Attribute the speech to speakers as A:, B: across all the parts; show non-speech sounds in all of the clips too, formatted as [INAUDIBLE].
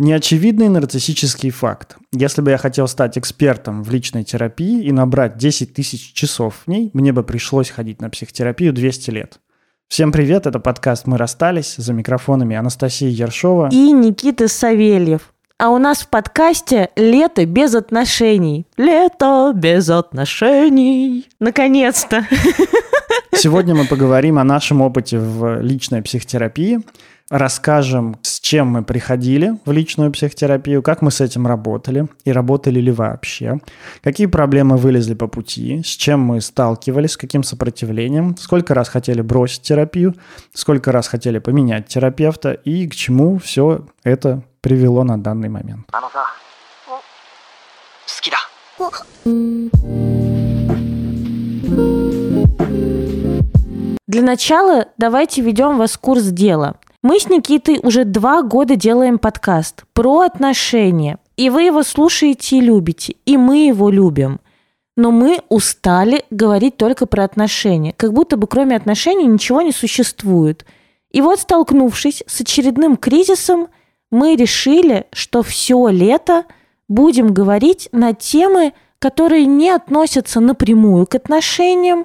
A: Неочевидный нарциссический факт. Если бы я хотел стать экспертом в личной терапии и набрать 10 тысяч часов в ней, мне бы пришлось ходить на психотерапию 200 лет. Всем привет, это подкаст «Мы расстались» за микрофонами Анастасия Ершова
B: и Никита Савельев. А у нас в подкасте «Лето без отношений». Лето без отношений. Наконец-то.
A: Сегодня мы поговорим о нашем опыте в личной психотерапии – расскажем, с чем мы приходили в личную психотерапию, как мы с этим работали и работали ли вообще, какие проблемы вылезли по пути, с чем мы сталкивались, с каким сопротивлением, сколько раз хотели бросить терапию, сколько раз хотели поменять терапевта и к чему все это привело на данный момент.
B: Для начала давайте ведем вас в курс дела. Мы с Никитой уже два года делаем подкаст про отношения. И вы его слушаете и любите, и мы его любим. Но мы устали говорить только про отношения, как будто бы кроме отношений ничего не существует. И вот, столкнувшись с очередным кризисом, мы решили, что все лето будем говорить на темы, которые не относятся напрямую к отношениям,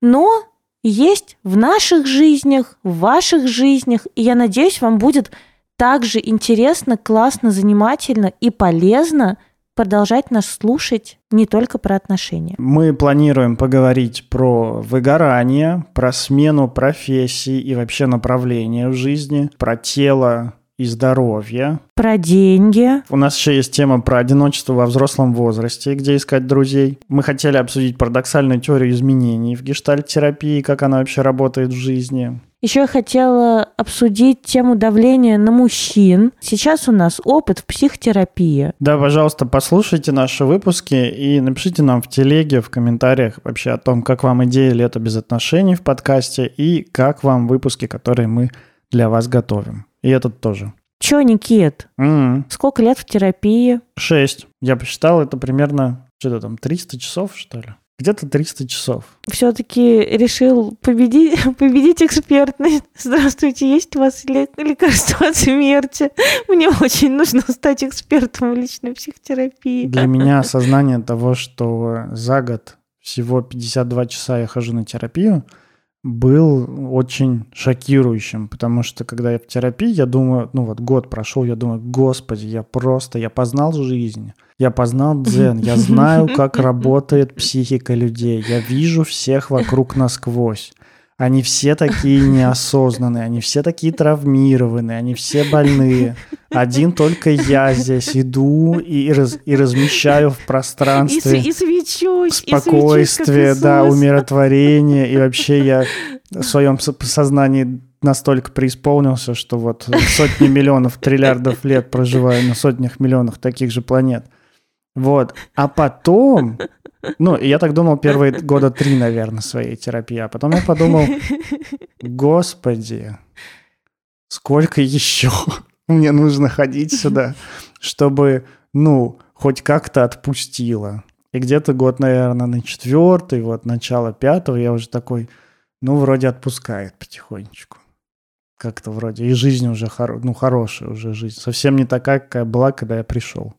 B: но есть в наших жизнях, в ваших жизнях. И я надеюсь, вам будет также интересно, классно, занимательно и полезно продолжать нас слушать не только про отношения.
A: Мы планируем поговорить про выгорание, про смену профессий и вообще направления в жизни, про тело, и здоровья.
B: Про деньги.
A: У нас еще есть тема про одиночество во взрослом возрасте, где искать друзей. Мы хотели обсудить парадоксальную теорию изменений в гештальт-терапии, как она вообще работает в жизни.
B: Еще я хотела обсудить тему давления на мужчин. Сейчас у нас опыт в психотерапии.
A: Да, пожалуйста, послушайте наши выпуски и напишите нам в телеге, в комментариях вообще о том, как вам идея «Лето без отношений» в подкасте и как вам выпуски, которые мы для вас готовим. И этот тоже.
B: Чё, Никит?
A: Mm-hmm.
B: Сколько лет в терапии?
A: Шесть. Я посчитал, это примерно, что-то там, 300 часов, что ли? Где-то 300 часов.
B: Все-таки решил [LAUGHS] победить, победить экспертность. Здравствуйте, есть у вас лекарство от смерти? Мне очень нужно стать экспертом в личной психотерапии.
A: Для меня [LAUGHS] осознание того, что за год всего 52 часа я хожу на терапию – был очень шокирующим, потому что когда я в терапии, я думаю, ну вот год прошел, я думаю, господи, я просто, я познал жизнь, я познал дзен, я знаю, как [LAUGHS] работает психика людей, я вижу всех вокруг насквозь. Они все такие неосознанные, они все такие травмированные, они все больные. Один только я здесь иду и, раз, и размещаю в пространстве
B: и, и свечусь,
A: спокойствие,
B: и свечусь,
A: да, умиротворение. И вообще я в своем сознании настолько преисполнился, что вот сотни миллионов, триллиардов лет проживаю на сотнях миллионах таких же планет. Вот. А потом ну, я так думал первые года три, наверное, своей терапии. А потом я подумал, господи, сколько еще мне нужно ходить сюда, чтобы, ну, хоть как-то отпустило. И где-то год, наверное, на четвертый, вот начало пятого, я уже такой, ну, вроде отпускает потихонечку. Как-то вроде. И жизнь уже, хоро... ну, хорошая уже жизнь. Совсем не такая, какая была, когда я пришел.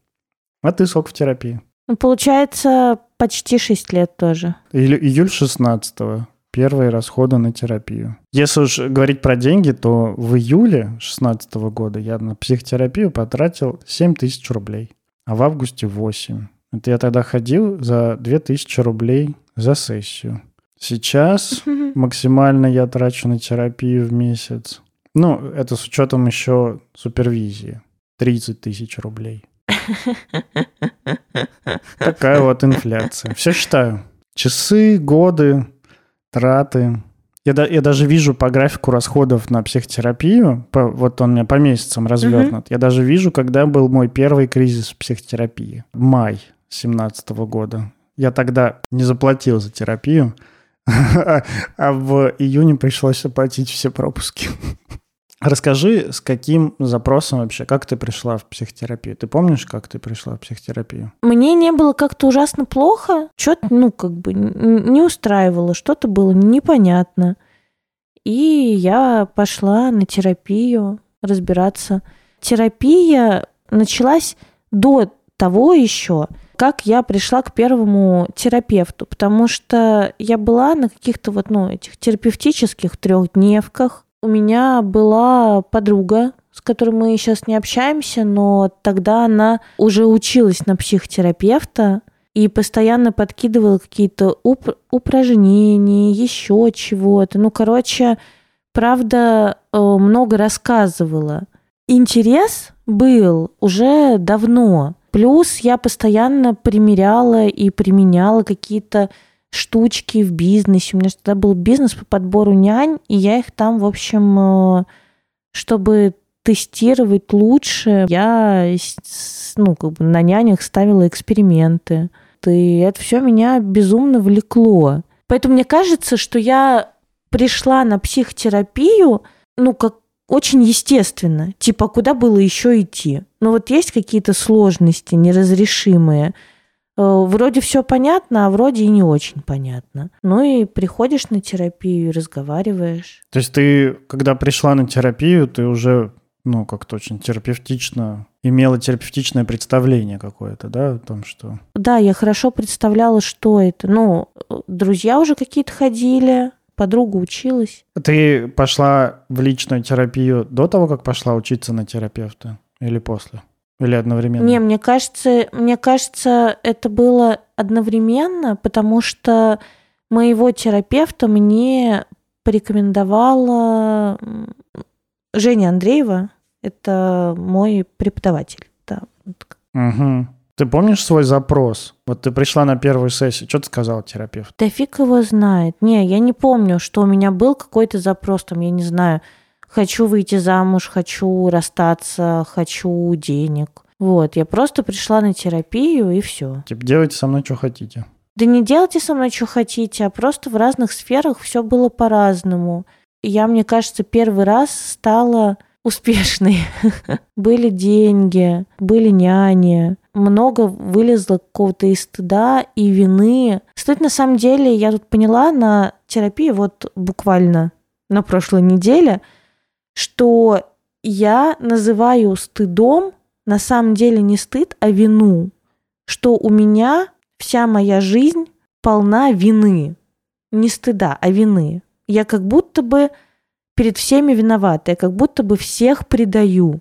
A: А ты сколько в терапии?
B: Ну, получается, почти 6 лет тоже.
A: июль 16 -го. Первые расходы на терапию. Если уж говорить про деньги, то в июле 16 года я на психотерапию потратил 7 тысяч рублей, а в августе 8. Это я тогда ходил за 2000 рублей за сессию. Сейчас максимально я трачу на терапию в месяц. Ну, это с учетом еще супервизии. 30 тысяч рублей. Такая вот инфляция. Все считаю. Часы, годы, траты. Я, да, я даже вижу по графику расходов на психотерапию, по, вот он у меня по месяцам развернут. Uh-huh. Я даже вижу, когда был мой первый кризис в психотерапии. Май 17 года. Я тогда не заплатил за терапию, [LAUGHS] а в июне пришлось оплатить все пропуски. Расскажи, с каким запросом вообще, как ты пришла в психотерапию? Ты помнишь, как ты пришла в психотерапию?
B: Мне не было как-то ужасно плохо, что-то, ну, как бы не устраивало, что-то было непонятно. И я пошла на терапию разбираться. Терапия началась до того еще, как я пришла к первому терапевту, потому что я была на каких-то вот, ну, этих терапевтических трехдневках. У меня была подруга, с которой мы сейчас не общаемся, но тогда она уже училась на психотерапевта и постоянно подкидывала какие-то уп- упражнения, еще чего-то. Ну, короче, правда, э, много рассказывала. Интерес был уже давно. Плюс я постоянно примеряла и применяла какие-то штучки в бизнесе. У меня тогда был бизнес по подбору нянь, и я их там, в общем, э, чтобы тестировать лучше, я ну, как бы на нянях ставила эксперименты. И это все меня безумно влекло. Поэтому мне кажется, что я пришла на психотерапию, ну, как очень естественно. Типа, куда было еще идти? Но вот есть какие-то сложности неразрешимые. Э, вроде все понятно, а вроде и не очень понятно. Ну и приходишь на терапию и разговариваешь.
A: То есть ты, когда пришла на терапию, ты уже, ну, как-то очень терапевтично, имела терапевтичное представление какое-то, да, о том, что...
B: Да, я хорошо представляла, что это. Ну, друзья уже какие-то ходили, подруга училась.
A: Ты пошла в личную терапию до того, как пошла учиться на терапевта? Или после? Или одновременно?
B: Не, мне кажется, мне кажется, это было одновременно, потому что моего терапевта мне порекомендовала Женя Андреева. Это мой преподаватель. Да.
A: Угу. Ты помнишь свой запрос? Вот ты пришла на первую сессию, что ты сказал терапевт?
B: Да фиг его знает. Не, я не помню, что у меня был какой-то запрос, там, я не знаю, хочу выйти замуж, хочу расстаться, хочу денег. Вот, я просто пришла на терапию и все.
A: Типа, делайте со мной, что хотите.
B: Да не делайте со мной, что хотите, а просто в разных сферах все было по-разному. Я, мне кажется, первый раз стала успешной. [LAUGHS] были деньги, были няни, много вылезло какого-то и стыда, и вины. Стыд, на самом деле, я тут поняла на терапии вот буквально на прошлой неделе, что я называю стыдом на самом деле не стыд, а вину. Что у меня вся моя жизнь полна вины. Не стыда, а вины. Я как будто бы перед всеми виновата, я как будто бы всех предаю.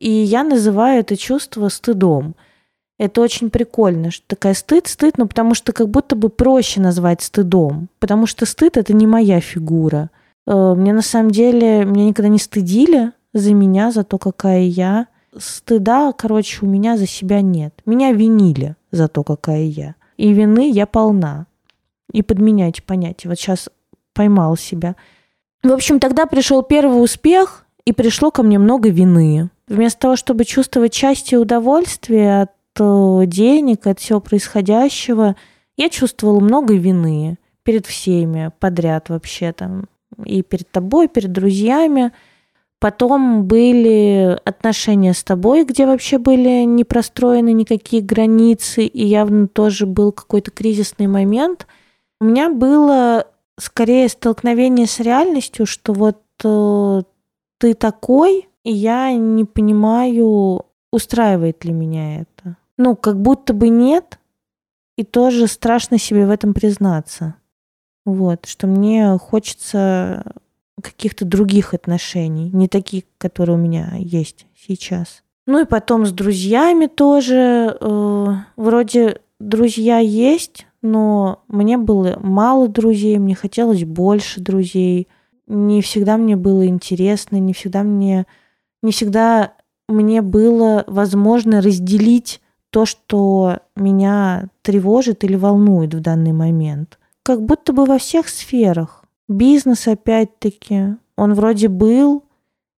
B: И я называю это чувство стыдом. Это очень прикольно, что такая стыд, стыд, ну потому что как будто бы проще назвать стыдом, потому что стыд это не моя фигура. Э, мне на самом деле, меня никогда не стыдили за меня, за то, какая я. Стыда, короче, у меня за себя нет. Меня винили за то, какая я. И вины я полна. И подменяйте понятие. Вот сейчас поймал себя. В общем, тогда пришел первый успех, и пришло ко мне много вины. Вместо того, чтобы чувствовать счастье и удовольствие от Э, денег, от всего происходящего, я чувствовала много вины перед всеми подряд вообще там. И перед тобой, и перед друзьями. Потом были отношения с тобой, где вообще были не простроены никакие границы, и явно тоже был какой-то кризисный момент. У меня было скорее столкновение с реальностью, что вот э, ты такой, и я не понимаю, устраивает ли меня это ну, как будто бы нет, и тоже страшно себе в этом признаться. Вот, что мне хочется каких-то других отношений, не таких, которые у меня есть сейчас. Ну и потом с друзьями тоже. Э, вроде друзья есть, но мне было мало друзей, мне хотелось больше друзей. Не всегда мне было интересно, не всегда мне, не всегда мне было возможно разделить то, что меня тревожит или волнует в данный момент. Как будто бы во всех сферах. Бизнес опять-таки, он вроде был,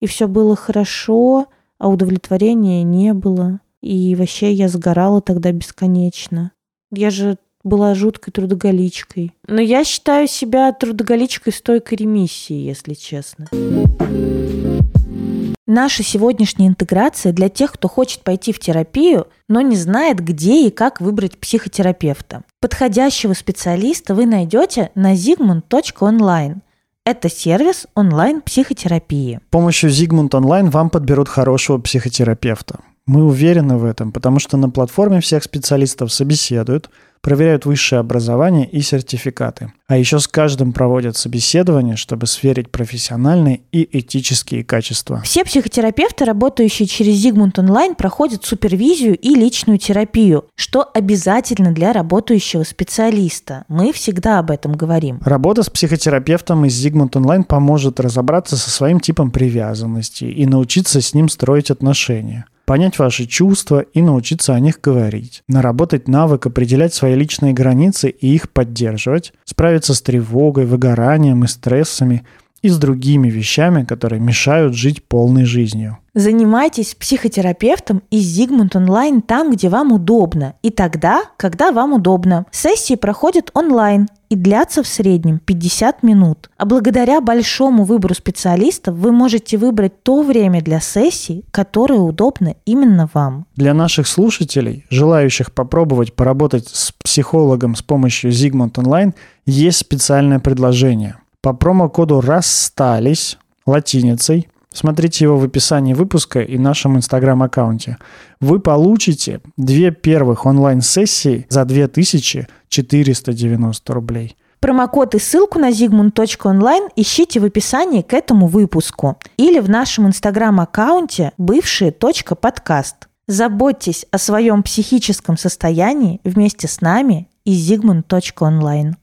B: и все было хорошо, а удовлетворения не было. И вообще я сгорала тогда бесконечно. Я же была жуткой трудоголичкой. Но я считаю себя трудоголичкой стойкой ремиссии, если честно. Наша сегодняшняя интеграция для тех, кто хочет пойти в терапию, но не знает, где и как выбрать психотерапевта. Подходящего специалиста вы найдете на zigmund.online. Это сервис онлайн-психотерапии.
A: С помощью Zigmund Online вам подберут хорошего психотерапевта. Мы уверены в этом, потому что на платформе всех специалистов собеседуют – проверяют высшее образование и сертификаты. А еще с каждым проводят собеседование, чтобы сверить профессиональные и этические качества.
B: Все психотерапевты, работающие через Зигмунд онлайн, проходят супервизию и личную терапию, что обязательно для работающего специалиста. Мы всегда об этом говорим.
A: Работа с психотерапевтом из Зигмунд онлайн поможет разобраться со своим типом привязанности и научиться с ним строить отношения понять ваши чувства и научиться о них говорить, наработать навык определять свои личные границы и их поддерживать, справиться с тревогой, выгоранием и стрессами и с другими вещами, которые мешают жить полной жизнью.
B: Занимайтесь психотерапевтом из Зигмунд онлайн там, где вам удобно, и тогда, когда вам удобно. Сессии проходят онлайн и длятся в среднем 50 минут. А благодаря большому выбору специалистов вы можете выбрать то время для сессий, которое удобно именно вам.
A: Для наших слушателей, желающих попробовать поработать с психологом с помощью Зигмунд онлайн, есть специальное предложение. По промокоду «Расстались» латиницей – Смотрите его в описании выпуска и нашем инстаграм-аккаунте. Вы получите две первых онлайн-сессии за 2490 рублей.
B: Промокод и ссылку на zigmund.online ищите в описании к этому выпуску или в нашем инстаграм-аккаунте бывшие.подкаст. Заботьтесь о своем психическом состоянии вместе с нами и zigmund.online.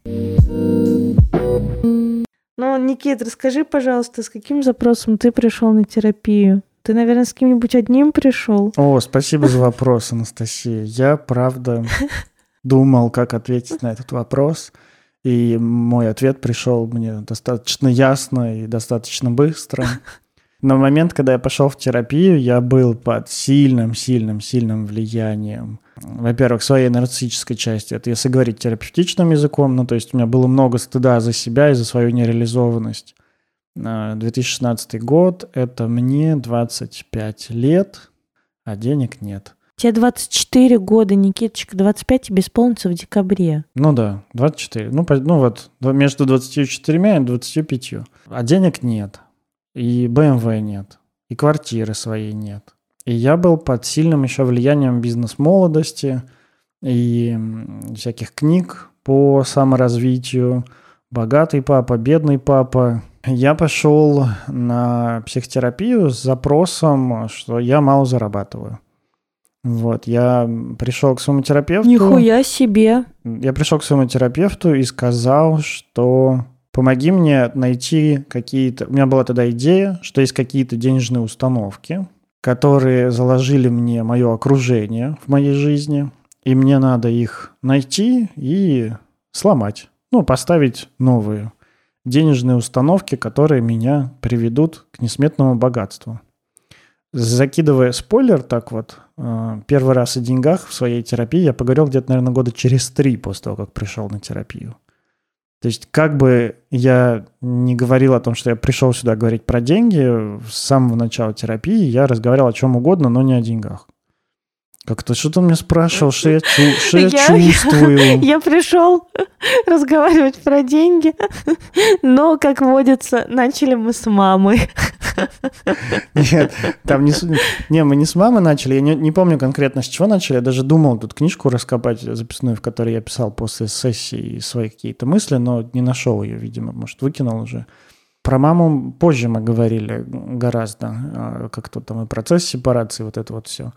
B: Ну, Никит, расскажи, пожалуйста, с каким запросом ты пришел на терапию? Ты, наверное, с кем-нибудь одним пришел?
A: О, спасибо за вопрос, Анастасия. Я, правда, [LAUGHS] думал, как ответить на этот вопрос. И мой ответ пришел мне достаточно ясно и достаточно быстро. [LAUGHS] На момент, когда я пошел в терапию, я был под сильным, сильным, сильным влиянием. Во-первых, своей нарциссической части. Это если говорить терапевтичным языком, ну то есть у меня было много стыда за себя и за свою нереализованность. 2016 год, это мне 25 лет, а денег нет.
B: Тебе 24 года, Никиточка, 25 тебе исполнится в декабре.
A: Ну да, 24. Ну, ну вот, между 24 и 25. А денег нет и BMW нет, и квартиры своей нет. И я был под сильным еще влиянием бизнес-молодости и всяких книг по саморазвитию. Богатый папа, бедный папа. Я пошел на психотерапию с запросом, что я мало зарабатываю. Вот, я пришел к своему терапевту.
B: Нихуя себе.
A: Я пришел к своему терапевту и сказал, что помоги мне найти какие-то... У меня была тогда идея, что есть какие-то денежные установки, которые заложили мне мое окружение в моей жизни, и мне надо их найти и сломать. Ну, поставить новые денежные установки, которые меня приведут к несметному богатству. Закидывая спойлер так вот, э, первый раз о деньгах в своей терапии я поговорил где-то, наверное, года через три после того, как пришел на терапию. То есть как бы я не говорил о том, что я пришел сюда говорить про деньги, с самого начала терапии я разговаривал о чем угодно, но не о деньгах. Как-то что-то мне спрашивал, что я, чу, что я, я чувствую.
B: Я, [LAUGHS] я пришел [LAUGHS] разговаривать про деньги, [LAUGHS] но, как водится, начали мы с мамы.
A: Нет, там не... Не, мы не с мамы начали, я не, не помню конкретно с чего начали, я даже думал тут книжку раскопать записную, в которой я писал после сессии свои какие-то мысли, но не нашел ее, видимо, может, выкинул уже. Про маму позже мы говорили гораздо, а, как то там и процесс сепарации, вот это вот все.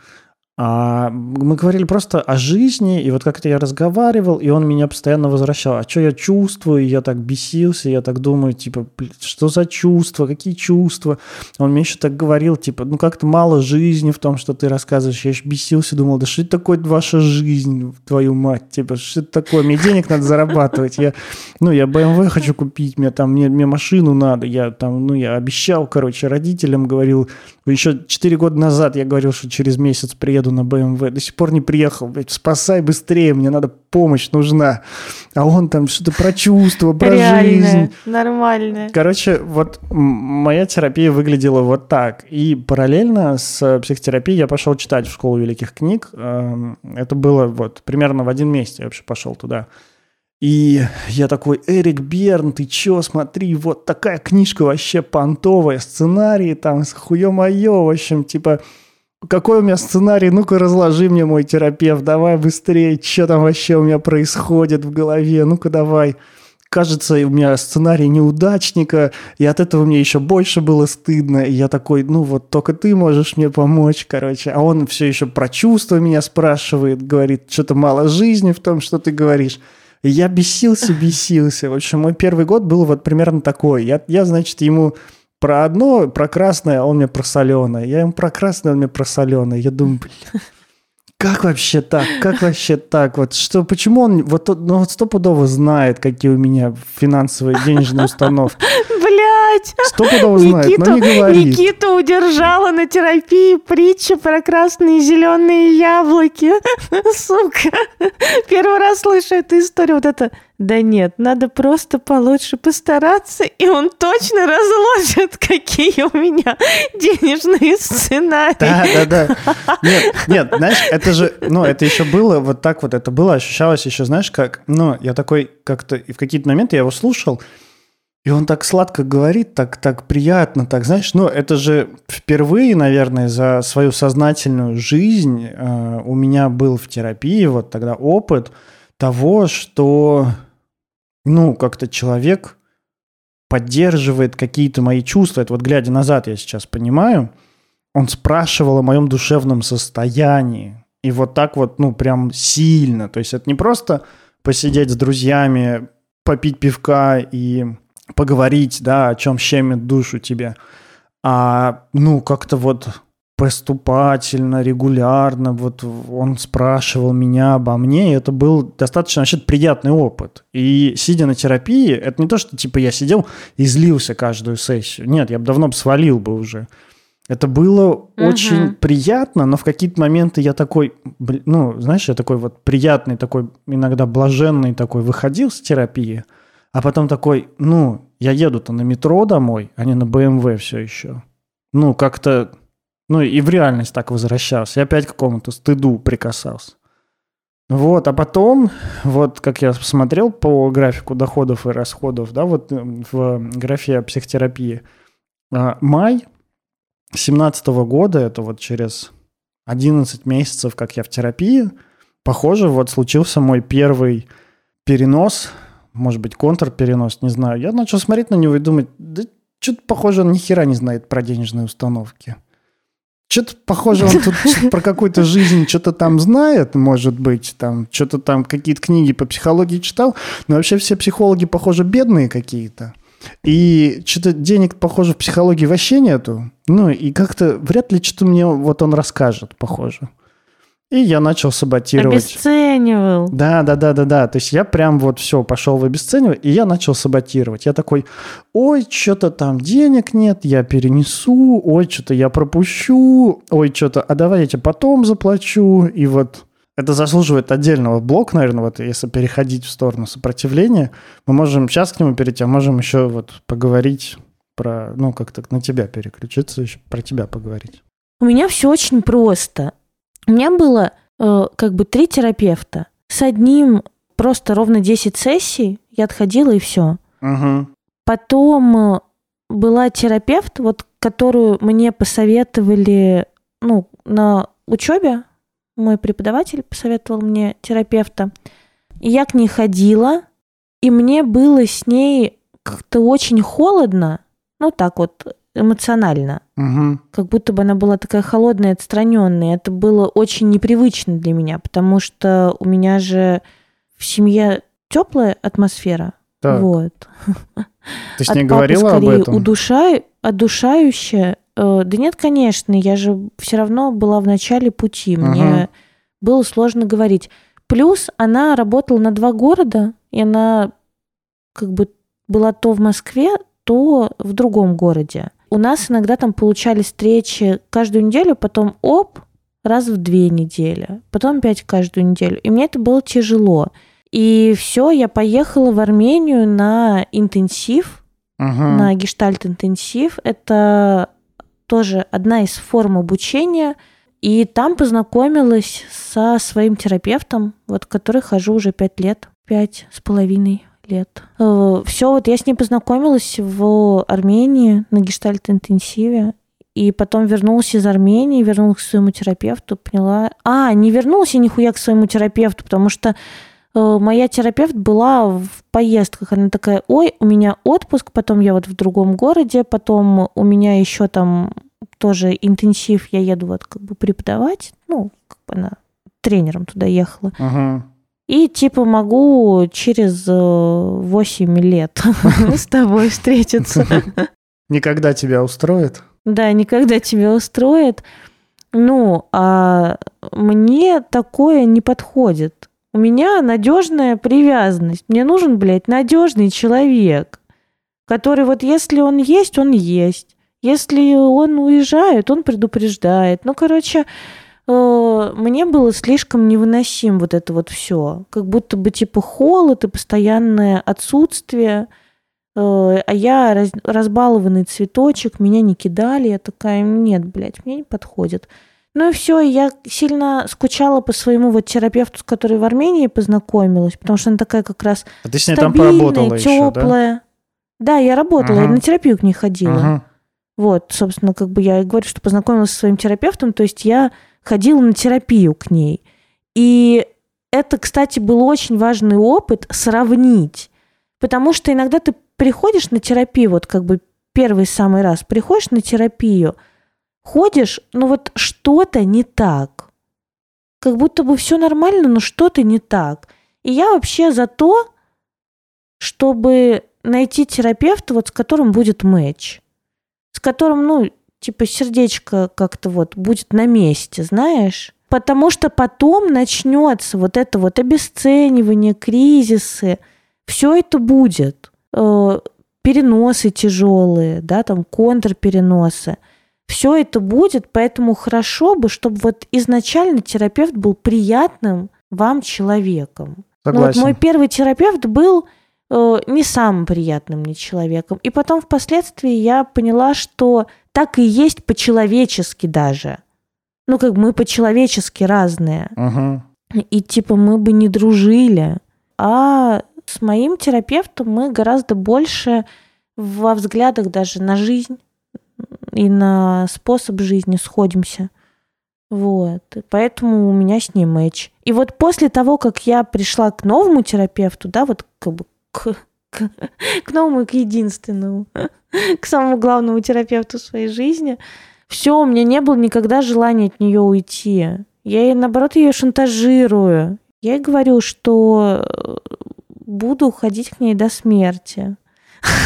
A: А мы говорили просто о жизни, и вот как-то я разговаривал, и он меня постоянно возвращал. А что я чувствую? Я так бесился, я так думаю, типа, что за чувства, какие чувства? Он мне еще так говорил, типа, ну как-то мало жизни в том, что ты рассказываешь. Я еще бесился, думал, да что это такое ваша жизнь, твою мать? Типа, что это такое? Мне денег надо зарабатывать. Я, ну, я BMW хочу купить, мне там, мне, мне машину надо. Я там, ну, я обещал, короче, родителям говорил, еще 4 года назад я говорил, что через месяц приеду на БМВ. До сих пор не приехал. Блядь, спасай быстрее, мне надо помощь нужна. А он там что-то про чувства, про Реальное, жизнь.
B: нормально.
A: Короче, вот моя терапия выглядела вот так. И параллельно с психотерапией я пошел читать в школу великих книг. Эм, это было вот примерно в один месяц я вообще пошел туда. И я такой, Эрик Берн, ты чё, смотри, вот такая книжка вообще понтовая, сценарии там, хуё моё, в общем, типа, какой у меня сценарий, ну-ка разложи мне, мой терапевт, давай быстрее, что там вообще у меня происходит в голове, ну-ка давай. Кажется, у меня сценарий неудачника, и от этого мне еще больше было стыдно. И я такой, ну вот только ты можешь мне помочь, короче. А он все еще про чувства меня спрашивает, говорит, что-то мало жизни в том, что ты говоришь. Я бесился, бесился. В общем, мой первый год был вот примерно такой. Я, я значит, ему про одно, про красное, а он мне про соленое. Я ему про красное, он мне про соленое. Я думаю, блин, как вообще так? Как вообще так? Вот что, почему он вот, ну, вот стопудово знает, какие у меня финансовые денежные установки?
B: Блять!
A: Стопудово знает, но не говорит.
B: Никита удержала на терапии притча про красные и зеленые яблоки. [LAUGHS] Сука. Первый раз слышу эту историю. Вот это да нет, надо просто получше постараться, и он точно разложит, какие у меня денежные сценарии.
A: Да, да, да. Нет, нет, знаешь, это же, ну, это еще было вот так вот, это было, ощущалось еще, знаешь, как, ну, я такой как-то, и в какие-то моменты я его слушал, и он так сладко говорит, так, так приятно, так, знаешь, ну, это же впервые, наверное, за свою сознательную жизнь э, у меня был в терапии вот тогда опыт того, что ну, как-то человек поддерживает какие-то мои чувства. Это вот глядя назад я сейчас понимаю. Он спрашивал о моем душевном состоянии. И вот так вот, ну, прям сильно. То есть это не просто посидеть с друзьями, попить пивка и поговорить, да, о чем щемит душу тебе, а, ну, как-то вот поступательно, регулярно. Вот он спрашивал меня обо мне, и это был достаточно вообще приятный опыт. И сидя на терапии, это не то, что типа я сидел и злился каждую сессию. Нет, я бы давно свалил бы уже. Это было угу. очень приятно, но в какие-то моменты я такой, ну, знаешь, я такой вот приятный, такой иногда блаженный такой выходил с терапии, а потом такой, ну, я еду-то на метро домой, а не на БМВ все еще. Ну, как-то ну и в реальность так возвращался. И опять к какому-то стыду прикасался. Вот, а потом, вот как я посмотрел по графику доходов и расходов, да, вот э, в графе психотерапии, а, май 2017 года, это вот через 11 месяцев, как я в терапии, похоже, вот случился мой первый перенос, может быть, контрперенос, не знаю. Я начал смотреть на него и думать, да что-то похоже, он ни хера не знает про денежные установки. Что-то похоже, он тут про какую-то жизнь что-то там знает, может быть, там что-то там какие-то книги по психологии читал, но вообще все психологи, похоже, бедные какие-то. И что-то денег, похоже, в психологии вообще нету. Ну, и как-то вряд ли что-то мне вот он расскажет, похоже. И я начал саботировать.
B: Обесценивал.
A: Да, да, да, да, да. То есть я прям вот все пошел в обесценивание, и я начал саботировать. Я такой, ой, что-то там денег нет, я перенесу, ой, что-то я пропущу, ой, что-то, а давай я тебе потом заплачу. И вот это заслуживает отдельного блока, наверное, вот если переходить в сторону сопротивления. Мы можем сейчас к нему перейти, а можем еще вот поговорить про, ну, как-то на тебя переключиться, еще про тебя поговорить.
B: У меня все очень просто. У меня было э, как бы три терапевта. С одним просто ровно 10 сессий, я отходила и все.
A: Угу.
B: Потом э, была терапевт, вот, которую мне посоветовали ну, на учебе. Мой преподаватель посоветовал мне терапевта. И я к ней ходила, и мне было с ней как-то очень холодно, ну так вот, эмоционально.
A: Угу.
B: Как будто бы она была такая холодная, отстраненная. Это было очень непривычно для меня, потому что у меня же в семье теплая атмосфера. Так. Вот.
A: Ты с ней От говорила папы, скорее, об этом?
B: Удушай, одушающая. Э, да нет, конечно, я же все равно была в начале пути. Мне угу. было сложно говорить. Плюс она работала на два города, и она как бы была то в Москве, то в другом городе. У нас иногда там получались встречи каждую неделю, потом оп, раз в две недели, потом опять каждую неделю. И мне это было тяжело. И все, я поехала в Армению на интенсив,
A: uh-huh.
B: на гештальт-интенсив. Это тоже одна из форм обучения. И там познакомилась со своим терапевтом, вот который хожу уже пять лет, пять с половиной лет. Э, Все, вот я с ней познакомилась в Армении на гештальт-интенсиве. и потом вернулся из Армении, вернулся к своему терапевту, поняла... А, не вернулся нихуя к своему терапевту, потому что э, моя терапевт была в поездках. Она такая, ой, у меня отпуск, потом я вот в другом городе, потом у меня еще там тоже интенсив, я еду вот как бы преподавать. Ну, как бы она тренером туда ехала.
A: Ага.
B: И типа могу через 8 лет [LAUGHS] с тобой встретиться. [LAUGHS]
A: Никогда тебя устроит?
B: Да, никогда тебя устроит. Ну, а мне такое не подходит. У меня надежная привязанность. Мне нужен, блядь, надежный человек, который вот если он есть, он есть. Если он уезжает, он предупреждает. Ну, короче, Э, мне было слишком невыносим вот это вот все. Как будто бы типа холод и постоянное отсутствие. Э, а я раз, разбалованный цветочек, меня не кидали. Я такая, нет, блядь, мне не подходит. Ну и все, я сильно скучала по своему вот терапевту, с которой в Армении познакомилась, потому что она такая как раз
A: а ты с ней там поработала
B: теплая. Еще, да? да, я работала, ага. я на терапию к ней ходила. Ага. Вот, собственно, как бы я говорю, что познакомилась со своим терапевтом, то есть я ходила на терапию к ней. И это, кстати, был очень важный опыт сравнить. Потому что иногда ты приходишь на терапию, вот как бы первый самый раз приходишь на терапию, ходишь, но вот что-то не так. Как будто бы все нормально, но что-то не так. И я вообще за то, чтобы найти терапевта, вот с которым будет матч. С которым, ну, типа сердечко как-то вот будет на месте, знаешь? Потому что потом начнется вот это вот обесценивание, кризисы, все это будет. Э, переносы тяжелые, да, там контрпереносы. Все это будет, поэтому хорошо бы, чтобы вот изначально терапевт был приятным вам человеком.
A: Согласен. Ну, вот
B: мой первый терапевт был не самым приятным мне человеком. И потом впоследствии я поняла, что так и есть по-человечески даже. Ну, как мы по-человечески разные.
A: Угу.
B: И типа мы бы не дружили. А с моим терапевтом мы гораздо больше во взглядах даже на жизнь и на способ жизни сходимся. Вот. Поэтому у меня с ней матч. И вот после того, как я пришла к новому терапевту, да, вот как бы к, к, к новому, к единственному, к самому главному терапевту своей жизни. Все, у меня не было никогда желания от нее уйти. Я ей, наоборот, ее шантажирую. Я ей говорю, что э, буду ходить к ней до смерти.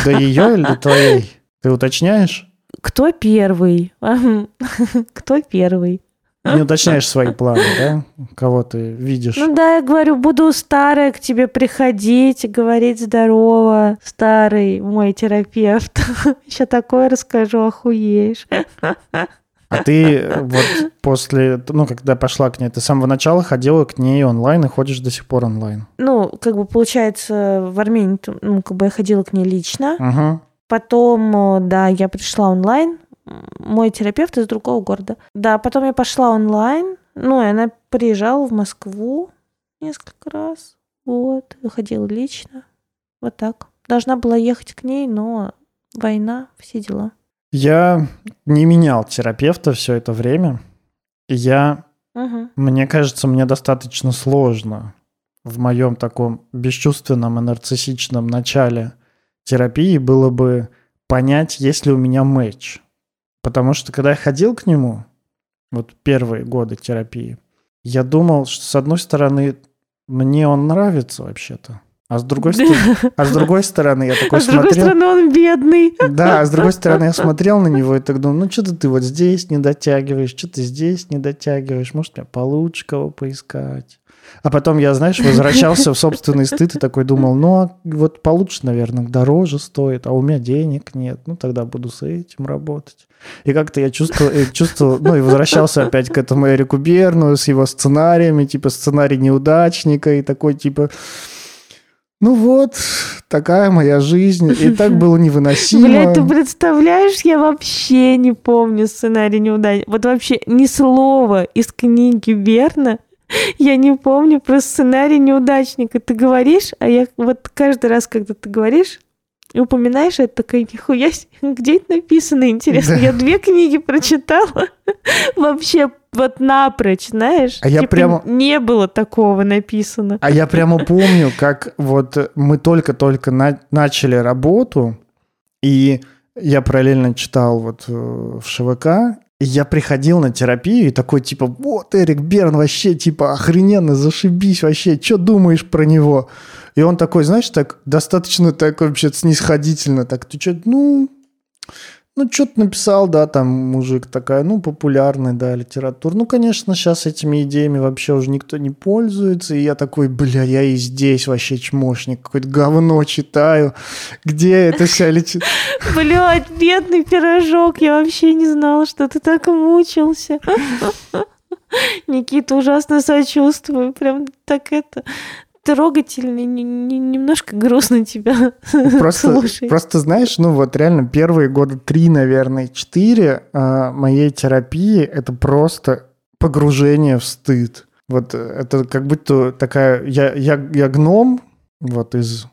A: До ее или до твоей? Ты уточняешь?
B: Кто первый? [LAUGHS] Кто первый?
A: Не уточняешь свои планы, да? Кого ты видишь?
B: Ну да, я говорю, буду старая к тебе приходить, говорить здорово, старый мой терапевт. [LAUGHS] Еще такое расскажу, охуеешь.
A: А ты вот после, ну, когда пошла к ней, ты с самого начала ходила к ней онлайн и ходишь до сих пор онлайн?
B: Ну, как бы получается, в Армении, ну, как бы я ходила к ней лично.
A: Угу.
B: Потом, да, я пришла онлайн, мой терапевт из другого города. Да, потом я пошла онлайн, ну, и она приезжала в Москву несколько раз, вот, выходила лично, вот так. Должна была ехать к ней, но война, все дела.
A: Я не менял терапевта все это время. Я,
B: угу.
A: мне кажется, мне достаточно сложно в моем таком бесчувственном и нарциссичном начале терапии было бы понять, есть ли у меня матч. Потому что когда я ходил к нему, вот первые годы терапии, я думал, что с одной стороны, мне он нравится вообще-то. А с другой стороны, [LAUGHS] а с другой стороны я такой
B: а
A: смотрел...
B: с другой стороны он бедный.
A: Да, а с другой стороны я смотрел на него и так думал, ну что-то ты вот здесь не дотягиваешь, что-то здесь не дотягиваешь, может мне получше кого поискать. А потом я, знаешь, [LAUGHS] возвращался в собственный стыд и такой думал, ну, а вот получше, наверное, дороже стоит, а у меня денег нет, ну, тогда буду с этим работать. И как-то я чувствовал, чувствовал, ну, и возвращался опять к этому Эрику Берну с его сценариями, типа сценарий неудачника и такой, типа, ну вот, такая моя жизнь. И так было невыносимо.
B: Бля, ты представляешь, я вообще не помню сценарий неудачника. Вот вообще ни слова из книги Берна [LAUGHS] я не помню про сценарий неудачника. Ты говоришь, а я вот каждый раз, когда ты говоришь, упоминаешь, это такая, нихуя, [LAUGHS] где это написано, интересно. Я две книги прочитала, [LAUGHS] вообще вот напрочь, знаешь.
A: А я
B: типа
A: прямо-
B: Не было такого написано.
A: А я прямо помню, как вот мы только-только на- начали работу, и я параллельно читал вот э, в ШВК, и я приходил на терапию и такой типа, вот Эрик Берн вообще типа охрененно, зашибись вообще, что думаешь про него? И он такой, знаешь, так достаточно так вообще снисходительно, так, ты что, ну, ну, что-то написал, да, там мужик такая, ну, популярный, да, литература. Ну, конечно, сейчас этими идеями вообще уже никто не пользуется. И я такой, бля, я и здесь вообще чмошник, какое-то говно читаю. Где это вся литература? [LAUGHS]
B: Блядь, бедный пирожок, я вообще не знала, что ты так мучился. [LAUGHS] Никита, ужасно сочувствую. Прям так это трогательно, и не- не- немножко грустно тебя [LAUGHS]
A: Просто,
B: слушать.
A: просто знаешь, ну вот реально первые года три, наверное, четыре а, моей терапии это просто погружение в стыд. Вот э, это как будто такая... Я, я, я гном вот из,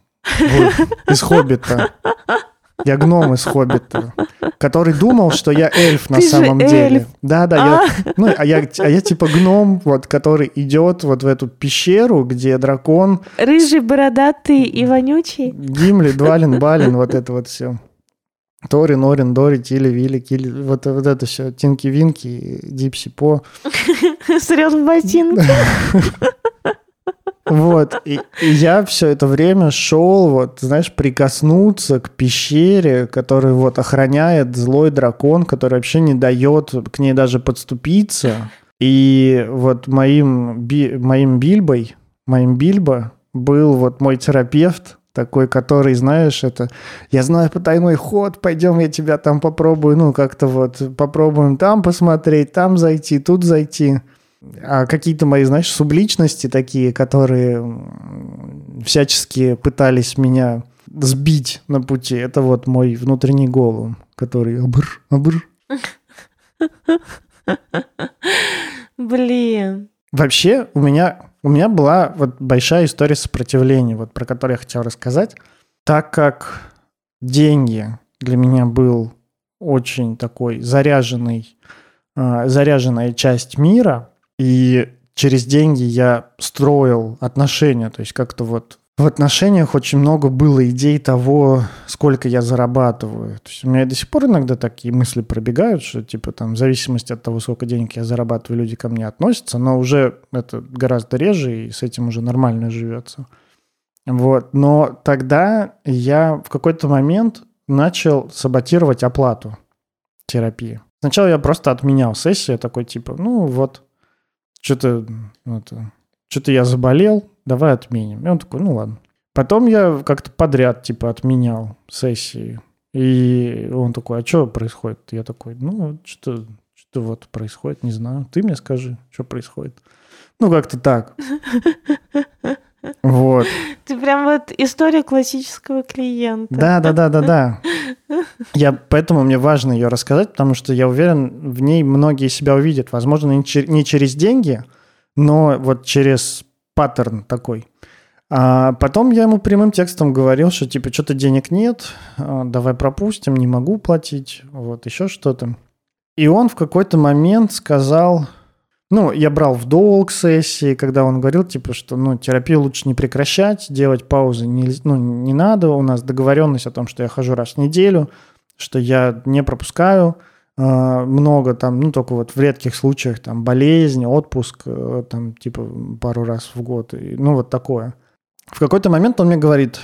A: из «Хоббита». [LAUGHS] Я гном из «Хоббита», который думал, что я эльф на
B: Ты
A: самом деле. Да, да, я, ну, а я, а я типа гном, вот, который идет вот в эту пещеру, где дракон
B: Рыжий, бородатый и вонючий.
A: Гимли, Двалин, [LAUGHS] Балин, вот это вот все. Торин, Орин, Дори, Тили, Вилли, Килли, вот, вот это все. Тинки, Винки, Дипси, По. [LAUGHS]
B: Срет в ботинке. [LAUGHS]
A: Вот. И, и я все это время шел, вот, знаешь, прикоснуться к пещере, который вот охраняет злой дракон, который вообще не дает к ней даже подступиться. И вот моим, би- моим Бильбой, моим Бильбо был вот мой терапевт, такой, который, знаешь, это, я знаю потайной ход, пойдем, я тебя там попробую, ну, как-то вот попробуем там посмотреть, там зайти, тут зайти. А какие-то мои, знаешь, субличности такие, которые всячески пытались меня сбить на пути, это вот мой внутренний голум, который абр, абр.
B: Блин.
A: Вообще, у меня, у меня была вот большая история сопротивления, вот про которую я хотел рассказать. Так как деньги для меня был очень такой заряженный, а, заряженная часть мира, и через деньги я строил отношения, то есть как-то вот в отношениях очень много было идей того, сколько я зарабатываю. То есть у меня до сих пор иногда такие мысли пробегают, что типа там в зависимости от того, сколько денег я зарабатываю, люди ко мне относятся, но уже это гораздо реже, и с этим уже нормально живется. Вот. Но тогда я в какой-то момент начал саботировать оплату терапии. Сначала я просто отменял сессию, такой типа, ну вот, что-то это, что-то я заболел, давай отменим. И он такой, ну ладно. Потом я как-то подряд типа отменял сессии. И он такой, а что происходит? Я такой, ну, что что вот происходит, не знаю. Ты мне скажи, что происходит. Ну, как-то так. [LAUGHS] Вот. [LAUGHS]
B: Ты прям вот история классического клиента.
A: Да, да, да, да, да. [LAUGHS] Я, поэтому мне важно ее рассказать, потому что я уверен, в ней многие себя увидят. Возможно, не, чер- не через деньги, но вот через паттерн такой. А потом я ему прямым текстом говорил, что типа что-то денег нет, а, давай пропустим, не могу платить, вот еще что-то. И он в какой-то момент сказал, ну, я брал в долг сессии, когда он говорил, типа, что, ну, терапию лучше не прекращать, делать паузы не, ну, не надо, у нас договоренность о том, что я хожу раз в неделю, что я не пропускаю э, много там, ну, только вот в редких случаях, там, болезнь, отпуск, э, там, типа, пару раз в год, и, ну, вот такое. В какой-то момент он мне говорит,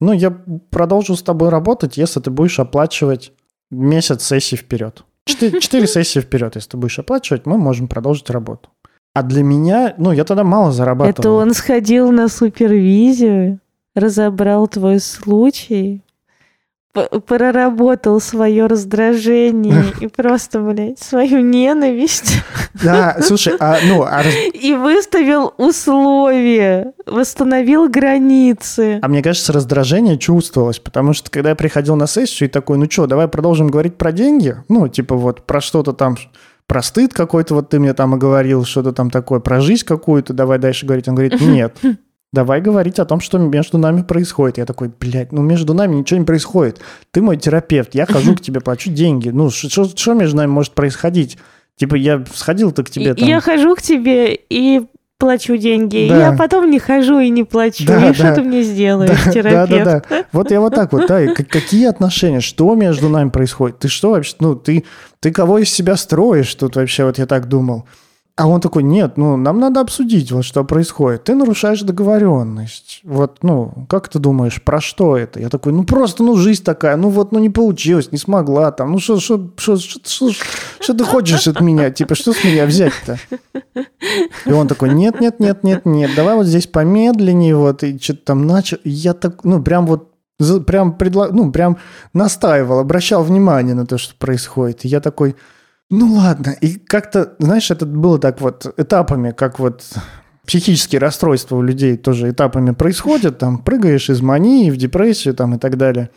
A: ну, я продолжу с тобой работать, если ты будешь оплачивать месяц сессий вперед. Четыре, [LAUGHS] четыре сессии вперед, если ты будешь оплачивать, мы можем продолжить работу. А для меня, ну, я тогда мало зарабатывал.
B: Это он сходил на супервизию, разобрал твой случай, проработал свое раздражение [LAUGHS] и просто, блядь, свою ненависть
A: Да, слушай, а, ну, а,
B: и выставил условия, восстановил границы.
A: а мне кажется, раздражение чувствовалось, потому что когда я приходил на сессию и такой, ну что, давай продолжим говорить про деньги, ну, типа вот про что-то там, про стыд какой-то, вот ты мне там и говорил, что-то там такое, про жизнь какую-то, давай дальше говорить. Он говорит, нет, Давай говорить о том, что между нами происходит. Я такой, блядь, ну между нами ничего не происходит. Ты мой терапевт, я хожу к тебе, плачу деньги. Ну что между нами может происходить? Типа я сходил-то к тебе там.
B: Я хожу к тебе и плачу деньги. Да. Я потом не хожу и не плачу. Да, и да. что ты мне сделаешь, да, терапевт? Да, да,
A: да. Вот я вот так вот, да. какие отношения? Что между нами происходит? Ты что вообще? Ну, ты, ты кого из себя строишь тут вообще? Вот я так думал. А он такой, нет, ну, нам надо обсудить, вот что происходит. Ты нарушаешь договоренность. Вот, ну, как ты думаешь, про что это? Я такой, ну, просто, ну, жизнь такая, ну, вот, ну, не получилось, не смогла там. Ну, что, ты хочешь от меня? Типа, что с меня взять-то? И он такой, нет, нет, нет, нет, нет, давай вот здесь помедленнее, вот, и что-то там начал. Я так, ну, прям вот прям предла... ну, прям настаивал, обращал внимание на то, что происходит. И я такой, ну ладно, и как-то, знаешь, это было так вот этапами, как вот психические расстройства у людей тоже этапами происходят, там прыгаешь из мании в депрессию там и так далее.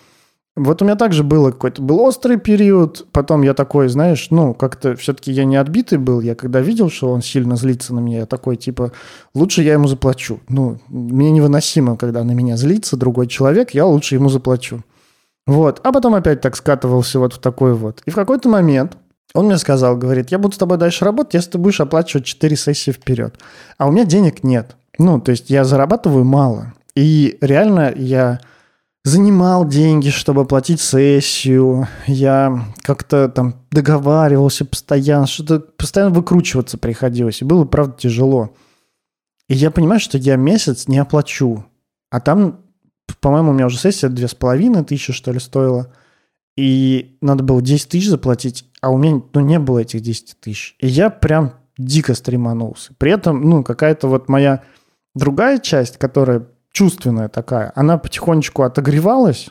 A: Вот у меня также было какой-то, был острый период, потом я такой, знаешь, ну, как-то все-таки я не отбитый был, я когда видел, что он сильно злится на меня, я такой, типа, лучше я ему заплачу. Ну, мне невыносимо, когда на меня злится другой человек, я лучше ему заплачу. Вот, а потом опять так скатывался вот в такой вот. И в какой-то момент он мне сказал, говорит, я буду с тобой дальше работать, если ты будешь оплачивать 4 сессии вперед. А у меня денег нет. Ну, то есть я зарабатываю мало. И реально я занимал деньги, чтобы оплатить сессию. Я как-то там договаривался постоянно, что-то постоянно выкручиваться приходилось. И было, правда, тяжело. И я понимаю, что я месяц не оплачу. А там, по-моему, у меня уже сессия две с половиной тысячи, что ли, стоила. И надо было 10 тысяч заплатить а у меня ну, не было этих 10 тысяч. И я прям дико стреманулся. При этом, ну, какая-то вот моя другая часть, которая чувственная такая, она потихонечку отогревалась,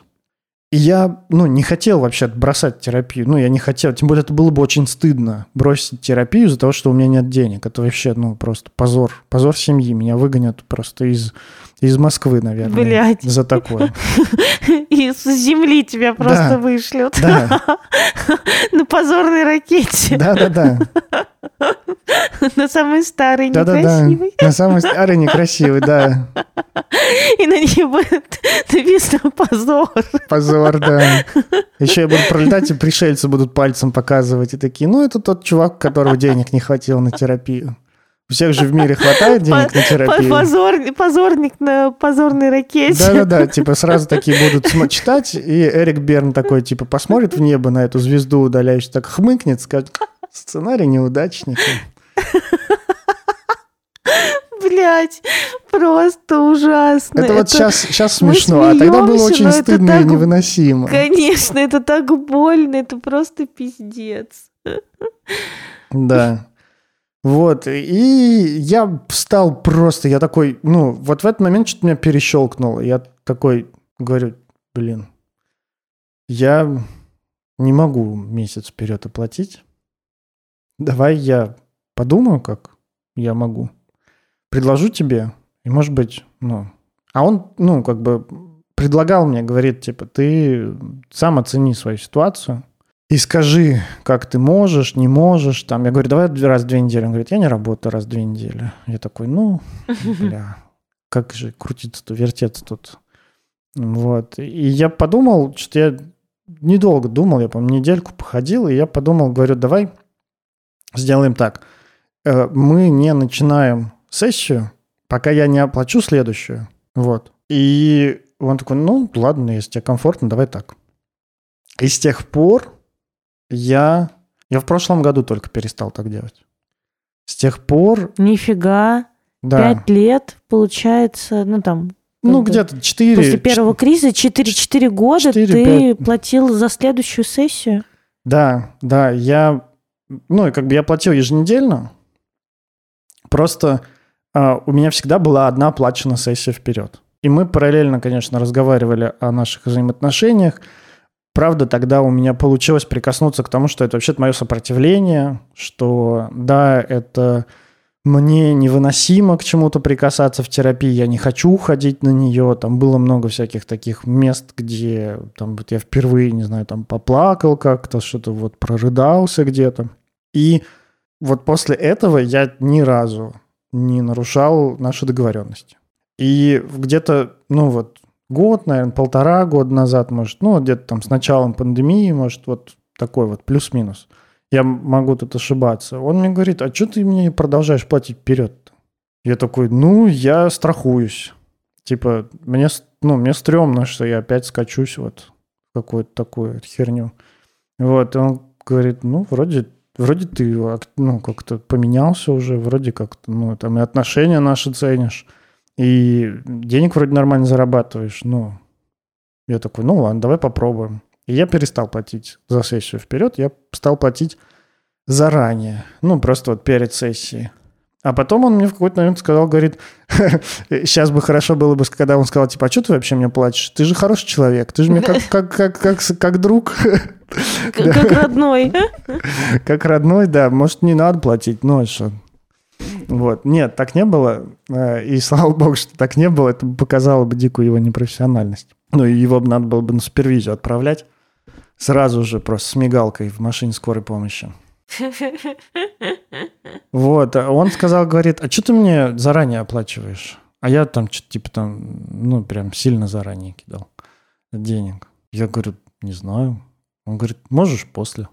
A: и я, ну, не хотел вообще бросать терапию. Ну, я не хотел. Тем более, это было бы очень стыдно бросить терапию из-за того, что у меня нет денег. Это вообще, ну, просто позор. Позор семьи. Меня выгонят просто из, из Москвы, наверное.
B: Блядь.
A: За такое. [LAUGHS]
B: Из земли тебя просто да. вышлют. Да. [LAUGHS] На позорной ракете.
A: Да-да-да.
B: На самый старый, некрасивый.
A: На самый старый, некрасивый, да. [LAUGHS]
B: И на ней будет написано «позор».
A: Позор, да. [LAUGHS] Еще я буду пролетать, и пришельцы будут пальцем показывать. И такие, ну, это тот чувак, которого денег не хватило на терапию. У всех же в мире хватает денег на терапию.
B: Позор, позорник на позорной ракете.
A: Да-да-да, типа [LAUGHS] сразу такие будут читать, и Эрик Берн такой, типа, посмотрит в небо на эту звезду удаляющую, так хмыкнет, скажет, сценарий неудачника.
B: Блять, просто ужасно.
A: Это, это вот сейчас, сейчас смешно, смеемся, а тогда было очень стыдно так... и невыносимо.
B: Конечно, это так больно, это просто пиздец.
A: Да. Вот, и я встал просто, я такой, ну, вот в этот момент что-то меня перещелкнуло. Я такой говорю, блин, я не могу месяц вперед оплатить. Давай я подумаю, как я могу. Предложу тебе, и может быть, ну... А он, ну, как бы предлагал мне, говорит, типа, ты сам оцени свою ситуацию, и скажи, как ты можешь, не можешь. Там, я говорю, давай раз в две недели. Он говорит, я не работаю раз в две недели. Я такой, ну, [LAUGHS] бля, как же крутиться-то, вертеться тут. Вот. И я подумал, что я недолго думал, я, по-моему, недельку походил, и я подумал, говорю, давай сделаем так. Э, мы не начинаем сессию, пока я не оплачу следующую. Вот. И он такой, ну, ладно, если тебе комфортно, давай так. И с тех пор я... Я в прошлом году только перестал так делать. С тех пор...
B: Нифига. Да. Пять лет, получается, ну там...
A: Ну, где-то четыре...
B: После первого кризиса 4-4 года 4, ты 5... платил за следующую сессию?
A: Да, да, я... Ну, и как бы я платил еженедельно. Просто э, у меня всегда была одна оплаченная сессия вперед. И мы параллельно, конечно, разговаривали о наших взаимоотношениях, правда, тогда у меня получилось прикоснуться к тому, что это вообще-то мое сопротивление, что да, это мне невыносимо к чему-то прикасаться в терапии, я не хочу уходить на нее, там было много всяких таких мест, где там вот я впервые, не знаю, там поплакал как-то, что-то вот прорыдался где-то. И вот после этого я ни разу не нарушал наши договоренности. И где-то, ну вот, год, наверное, полтора года назад, может, ну, где-то там с началом пандемии, может, вот такой вот плюс-минус. Я могу тут ошибаться. Он мне говорит, а что ты мне продолжаешь платить вперед? -то? Я такой, ну, я страхуюсь. Типа, мне, ну, мне стрёмно, что я опять скачусь вот в какую-то такую херню. Вот, и он говорит, ну, вроде, вроде ты, ну, как-то поменялся уже, вроде как-то, ну, там и отношения наши ценишь, и денег вроде нормально зарабатываешь, ну. Я такой, ну ладно, давай попробуем. И я перестал платить за сессию вперед, я стал платить заранее, ну, просто вот перед сессией. А потом он мне в какой-то момент сказал, говорит, [LAUGHS] сейчас бы хорошо было бы, когда он сказал, типа, а что ты вообще мне платишь? Ты же хороший человек, ты же мне как, [LAUGHS] как, как, как, как друг.
B: Как [LAUGHS] родной.
A: Как родной, да. Может, не надо платить, ну, а что? Вот. Нет, так не было. Э, и слава богу, что так не было. Это показало бы дикую его непрофессиональность. Ну, и его бы надо было бы на супервизию отправлять. Сразу же просто с мигалкой в машине скорой помощи. Вот, а он сказал, говорит, а что ты мне заранее оплачиваешь? А я там что-то типа там, ну, прям сильно заранее кидал денег. Я говорю, не знаю. Он говорит, можешь после.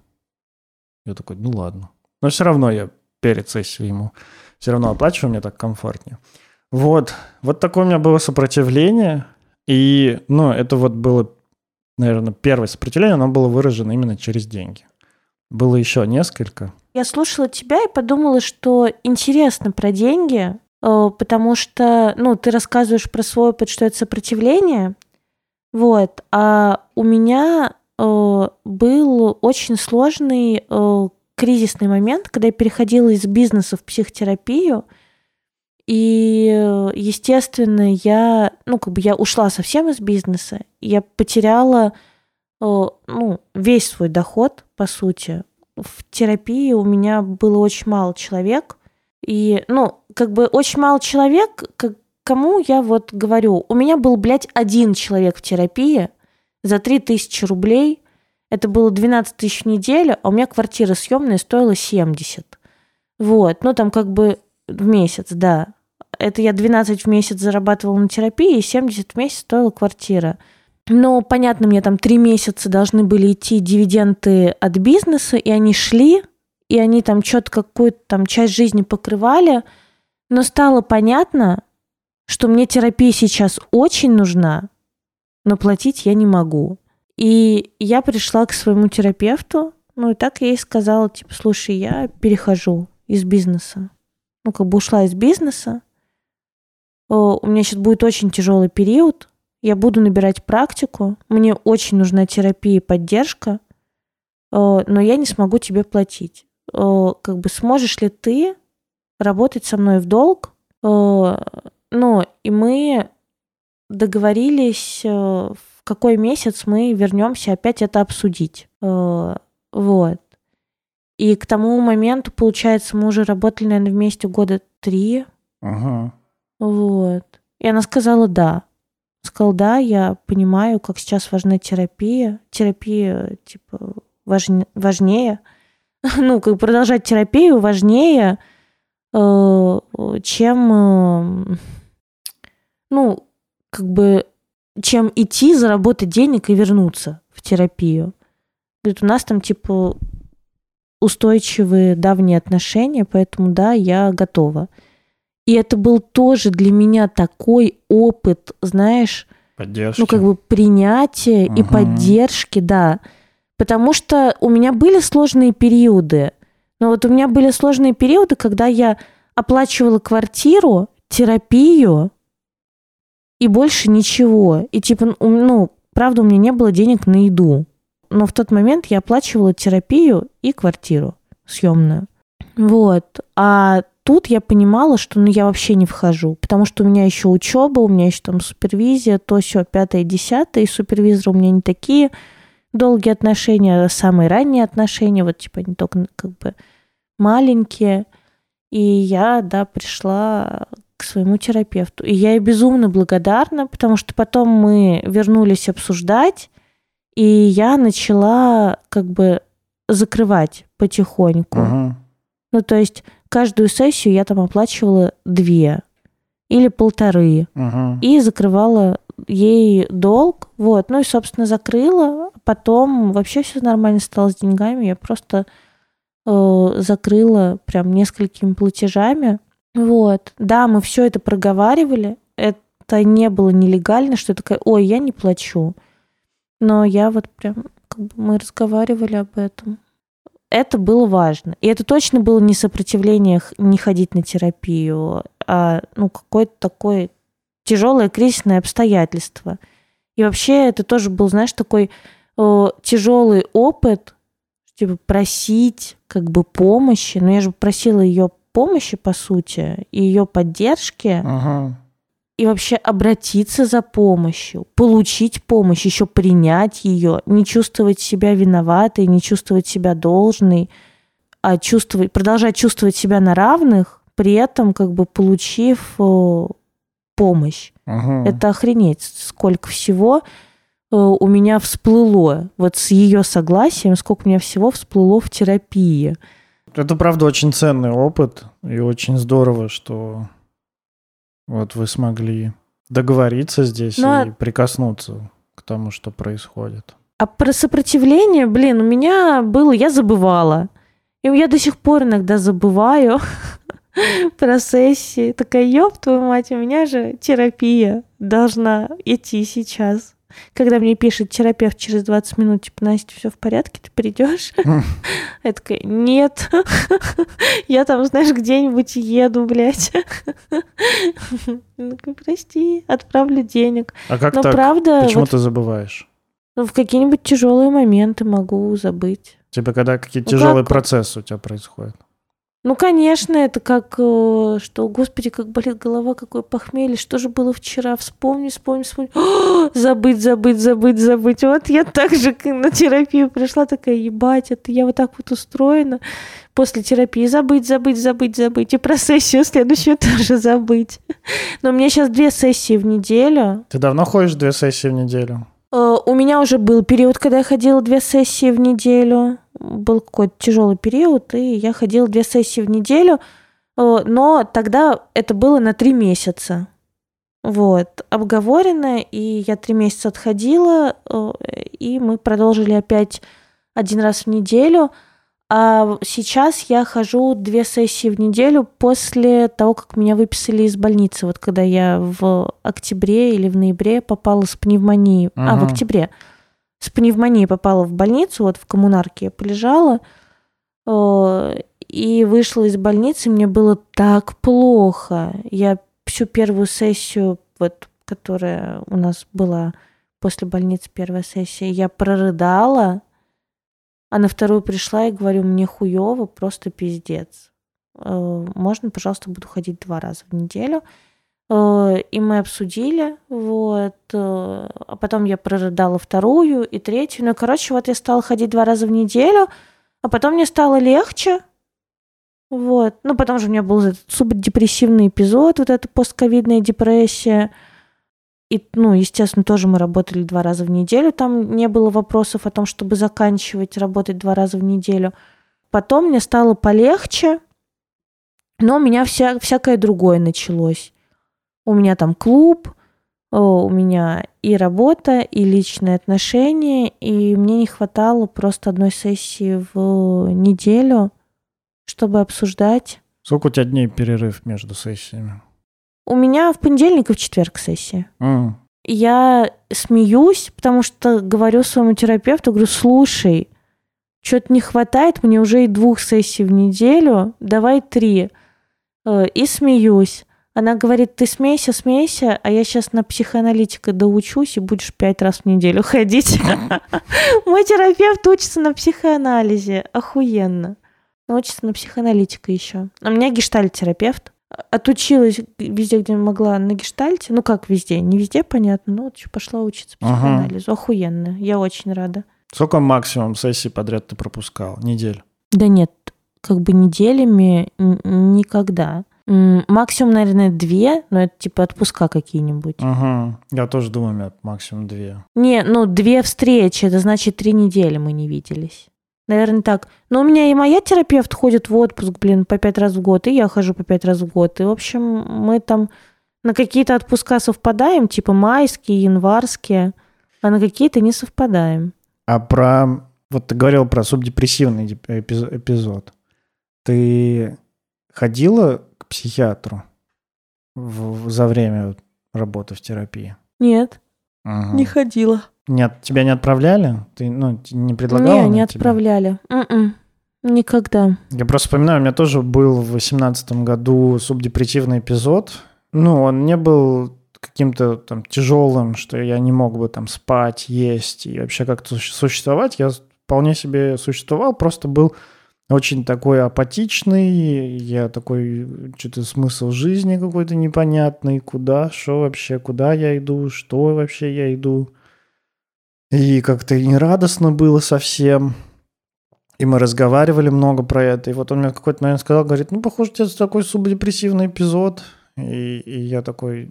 A: Я такой, ну ладно. Но все равно я перед сессией ему все равно оплачиваю, мне так комфортнее. Вот, вот такое у меня было сопротивление. И, ну, это вот было, наверное, первое сопротивление, оно было выражено именно через деньги. Было еще несколько.
B: Я слушала тебя и подумала, что интересно про деньги, э, потому что, ну, ты рассказываешь про свой опыт, что это сопротивление, вот, а у меня э, был очень сложный э, кризисный момент, когда я переходила из бизнеса в психотерапию, и, естественно, я, ну, как бы я ушла совсем из бизнеса, я потеряла ну, весь свой доход, по сути. В терапии у меня было очень мало человек. И, ну, как бы очень мало человек, как, кому я вот говорю, у меня был, блядь, один человек в терапии за 3000 рублей. Это было 12 тысяч в неделю, а у меня квартира съемная стоила 70. Вот, ну там как бы в месяц, да. Это я 12 в месяц зарабатывала на терапии, и 70 в месяц стоила квартира. Но, понятно, мне там три месяца должны были идти дивиденды от бизнеса, и они шли, и они там что-то какую-то там часть жизни покрывали. Но стало понятно, что мне терапия сейчас очень нужна, но платить я не могу. И я пришла к своему терапевту, ну и так я ей сказала, типа, слушай, я перехожу из бизнеса. Ну, как бы ушла из бизнеса. У меня сейчас будет очень тяжелый период, я буду набирать практику, мне очень нужна терапия и поддержка, э, но я не смогу тебе платить. Э, как бы сможешь ли ты работать со мной в долг? Э, ну, и мы договорились, в какой месяц мы вернемся опять это обсудить. Вот. И к тому моменту, получается, мы уже работали, наверное, вместе года три.
A: Ага.
B: Вот. И она сказала да. Сказал, да, я понимаю, как сейчас важна терапия. Терапия, типа, важнее, важнее. [LAUGHS] ну, как продолжать терапию важнее, э, чем, э, ну, как бы, чем идти, заработать денег и вернуться в терапию. Говорит, у нас там, типа, устойчивые давние отношения, поэтому, да, я готова. И это был тоже для меня такой опыт, знаешь,
A: поддержки.
B: ну как бы принятия угу. и поддержки, да. Потому что у меня были сложные периоды. Но вот у меня были сложные периоды, когда я оплачивала квартиру, терапию и больше ничего. И типа, ну, правда, у меня не было денег на еду. Но в тот момент я оплачивала терапию и квартиру съемную. Вот. А тут я понимала, что ну, я вообще не вхожу, потому что у меня еще учеба, у меня еще там супервизия, то все, пятое, десятое, и супервизоры у меня не такие долгие отношения, а самые ранние отношения, вот типа они только как бы маленькие. И я, да, пришла к своему терапевту. И я ей безумно благодарна, потому что потом мы вернулись обсуждать, и я начала как бы закрывать потихоньку.
A: Uh-huh.
B: Ну, то есть каждую сессию я там оплачивала две. или полторы.
A: Мгм.
B: И закрывала ей долг. Вот. Ну и, собственно, закрыла. Потом вообще все нормально стало с деньгами. Я просто э, закрыла прям несколькими платежами. Вот. Да, мы все это проговаривали. Это не было нелегально, что я такая, ой, я не плачу. Но я вот прям, как бы мы разговаривали об этом. Это было важно. И это точно было не сопротивление не ходить на терапию, а ну, какое-то такое тяжелое кризисное обстоятельство. И вообще это тоже был, знаешь, такой тяжелый опыт, типа просить как бы помощи. Но я же просила ее помощи, по сути, и ее поддержки,
A: Ага.
B: И вообще обратиться за помощью, получить помощь, еще принять ее, не чувствовать себя виноватой, не чувствовать себя должной, а чувствовать, продолжать чувствовать себя на равных, при этом как бы получив э, помощь.
A: Ага.
B: Это охренеть, сколько всего э, у меня всплыло. Вот с ее согласием, сколько у меня всего всплыло в терапии.
A: Это, правда, очень ценный опыт, и очень здорово, что вот вы смогли договориться здесь
B: Ну, а-
A: и прикоснуться к тому, что происходит.
B: А про сопротивление, блин, у меня было, я забывала. И я до сих пор иногда забываю [LAUGHS] про сессии. Такая, ёб твою мать, у меня же терапия должна идти сейчас. Когда мне пишет терапевт через 20 минут, типа, Настя, все в порядке, ты придешь? [LAUGHS] Я такая, нет, [LAUGHS] я там, знаешь, где-нибудь еду, блядь. [LAUGHS] Ну, Прости, отправлю денег.
A: А как
B: Но
A: так?
B: правда,
A: Почему
B: вот
A: ты забываешь?
B: ну, в какие-нибудь тяжелые моменты могу забыть.
A: Типа, когда какие-то
B: Ну,
A: тяжелые
B: как?
A: процессы у тебя происходят.
B: Ну, конечно, это как, э, что, господи, как болит голова, какое похмелье, что же было вчера, вспомни, вспомни, вспомни. О, [GASPS] забыть, забыть, забыть, забыть. Вот я так же на терапию пришла, такая, ебать, это я вот так вот устроена. После терапии забыть, забыть, забыть, забыть. И про сессию следующую [LAUGHS] тоже забыть. Но у меня сейчас две сессии в неделю.
A: Ты давно ходишь две сессии в неделю?
B: Э, У меня уже был период, когда я ходила две сессии в неделю. Был какой-то тяжелый период, и я ходила две сессии в неделю. Э, Но тогда это было на три месяца. Вот, обговорено, и я три месяца отходила, э, и мы продолжили опять один раз в неделю. А сейчас я хожу две сессии в неделю после того, как меня выписали из больницы. Вот когда я в октябре или в ноябре попала с пневмонией. А, в октябре. С пневмонией попала в больницу, вот в коммунарке я полежала. э, И вышла из больницы, мне было так плохо. Я всю первую сессию, вот, которая у нас была после больницы, первая сессия, я прорыдала, а на вторую пришла и говорю, мне хуево, просто пиздец. Э, Можно, пожалуйста, буду ходить два раза в неделю. Э, И мы обсудили, вот. э, А потом я прорыдала вторую и третью. Ну, короче, вот я стала ходить два раза в неделю, а потом мне стало легче. Вот. Ну, потому что у меня был этот субдепрессивный эпизод, вот эта постковидная депрессия. И, ну, естественно, тоже мы работали два раза в неделю. Там не было вопросов о том, чтобы заканчивать работать два раза в неделю. Потом мне стало полегче, но у меня вся, всякое другое началось. У меня там клуб, э, у меня и работа, и личные отношения, и мне не хватало просто одной сессии в неделю, чтобы обсуждать.
A: Сколько у тебя дней перерыв между сессиями?
B: У меня в понедельник и в четверг сессия.
A: М,
B: Я смеюсь, потому что говорю своему терапевту, говорю, слушай, что-то не хватает, мне уже и двух сессий в неделю, давай три. Э, И смеюсь. Она говорит, ты смейся, смейся, а я сейчас на психоаналитика доучусь и будешь пять раз в неделю ходить. [LAUGHS] Мой терапевт учится на психоанализе. Охуенно. Учится на психоаналитика еще. У меня гештальт-терапевт. Отучилась везде, где могла на гештальте. Ну, как везде? Не везде, понятно. Ну, вот ещё пошла учиться психоанализу. Охуенно. Я очень рада.
A: Сколько максимум сессий подряд ты пропускал? Недель?
B: Да нет, как бы неделями никогда. Максимум, наверное, две, но это типа отпуска какие-нибудь.
A: Ага. Я тоже думаю, максимум две.
B: Не, ну, две встречи, это значит, три недели мы не виделись. Наверное, так. Но у меня и моя терапевт ходит в отпуск, блин, по пять раз в год, и я хожу по пять раз в год. И, в общем, мы там На какие-то отпуска совпадаем, типа майские, январские, а на какие-то не совпадаем.
A: А про... Вот ты говорил про субдепрессивный эпизод. Ты ходила психиатру в, за время работы в терапии?
B: Нет, угу. не ходила.
A: Нет, тебя не отправляли? Ты ну, не предлагала?
B: Не, не отправляли. М-м. Никогда.
A: Я просто вспоминаю, у меня тоже был в восемнадцатом году субдепрессивный эпизод. Ну, он не был каким-то там тяжелым, что я не мог бы там спать, есть и вообще как-то существовать. Я вполне себе существовал, просто был очень такой апатичный, я такой, что-то смысл жизни какой-то непонятный, куда, что вообще, куда я иду, что вообще я иду. И как-то не радостно было совсем. И мы разговаривали много про это. И вот он мне в какой-то момент сказал, говорит, ну, похоже, у тебя такой субдепрессивный эпизод. И, и я такой,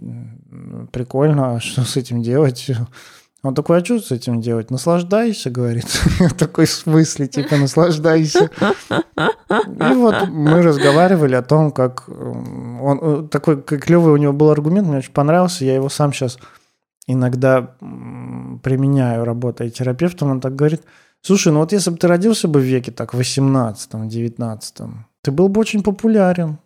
A: прикольно, а что с этим делать? Он такой, а что с этим делать? Наслаждайся, говорит. [LAUGHS] такой в смысле, типа, наслаждайся. И вот мы разговаривали о том, как он э, такой клевый у него был аргумент, мне очень понравился, я его сам сейчас иногда применяю, работая терапевтом, он так говорит, слушай, ну вот если бы ты родился бы в веке так 18-19, ты был бы очень популярен.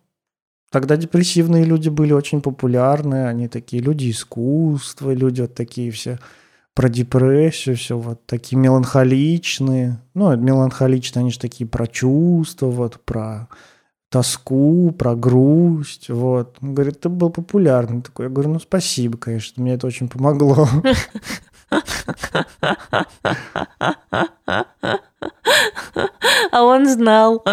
A: Тогда депрессивные люди были очень популярны, они такие люди искусства, люди вот такие все про депрессию, все вот такие меланхоличные. Ну, меланхоличные, они же такие про чувства, вот про тоску, про грусть, вот. Он говорит, ты был популярный такой. Я говорю, ну, спасибо, конечно, мне это очень помогло. [LAUGHS]
B: А он знал,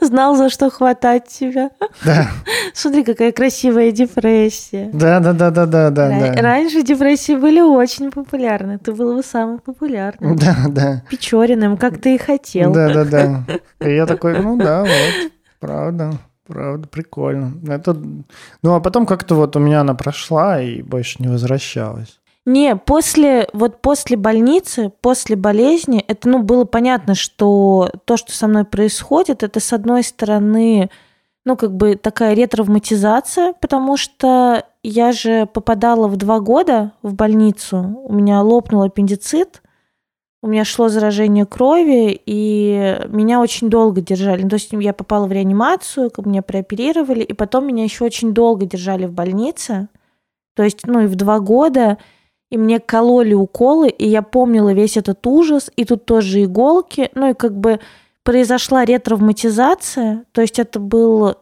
B: знал, за что хватать тебя.
A: Да.
B: Смотри, какая красивая депрессия.
A: Да, да, да, да, да, да.
B: да. Раньше депрессии были очень популярны. Ты был бы самый популярный.
A: Да, да.
B: Печориным, как ты и хотел.
A: Да, да, да. И я такой, ну да, вот, правда. Правда, прикольно. Это... Ну, а потом как-то вот у меня она прошла и больше не возвращалась.
B: Не, после, вот после больницы, после болезни, это, ну, было понятно, что то, что со мной происходит, это, с одной стороны, ну, как бы такая ретравматизация, потому что я же попадала в два года в больницу, у меня лопнул аппендицит, у меня шло заражение крови, и меня очень долго держали. Ну, то есть я попала в реанимацию, как меня прооперировали, и потом меня еще очень долго держали в больнице. То есть, ну, и в два года и мне кололи уколы, и я помнила весь этот ужас, и тут тоже иголки, ну и как бы произошла ретравматизация, то есть это был,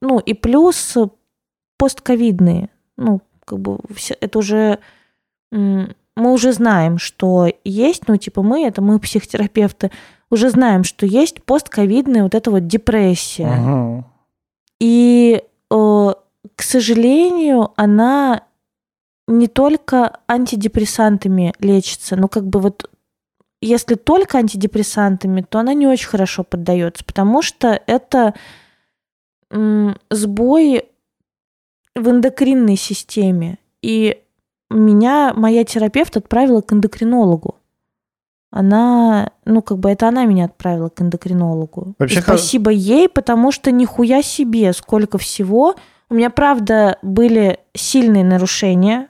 B: ну и плюс постковидные, ну как бы все, это уже мы уже знаем, что есть, ну типа мы, это мы психотерапевты, уже знаем, что есть постковидная вот эта вот депрессия. Ага. И, э, к сожалению, она не только антидепрессантами лечится, но как бы вот если только антидепрессантами, то она не очень хорошо поддается, потому что это сбой в эндокринной системе. И меня моя терапевт отправила к эндокринологу. Она, ну, как бы это она меня отправила к эндокринологу. Вообще, И спасибо х... ей, потому что нихуя себе, сколько всего. У меня, правда, были сильные нарушения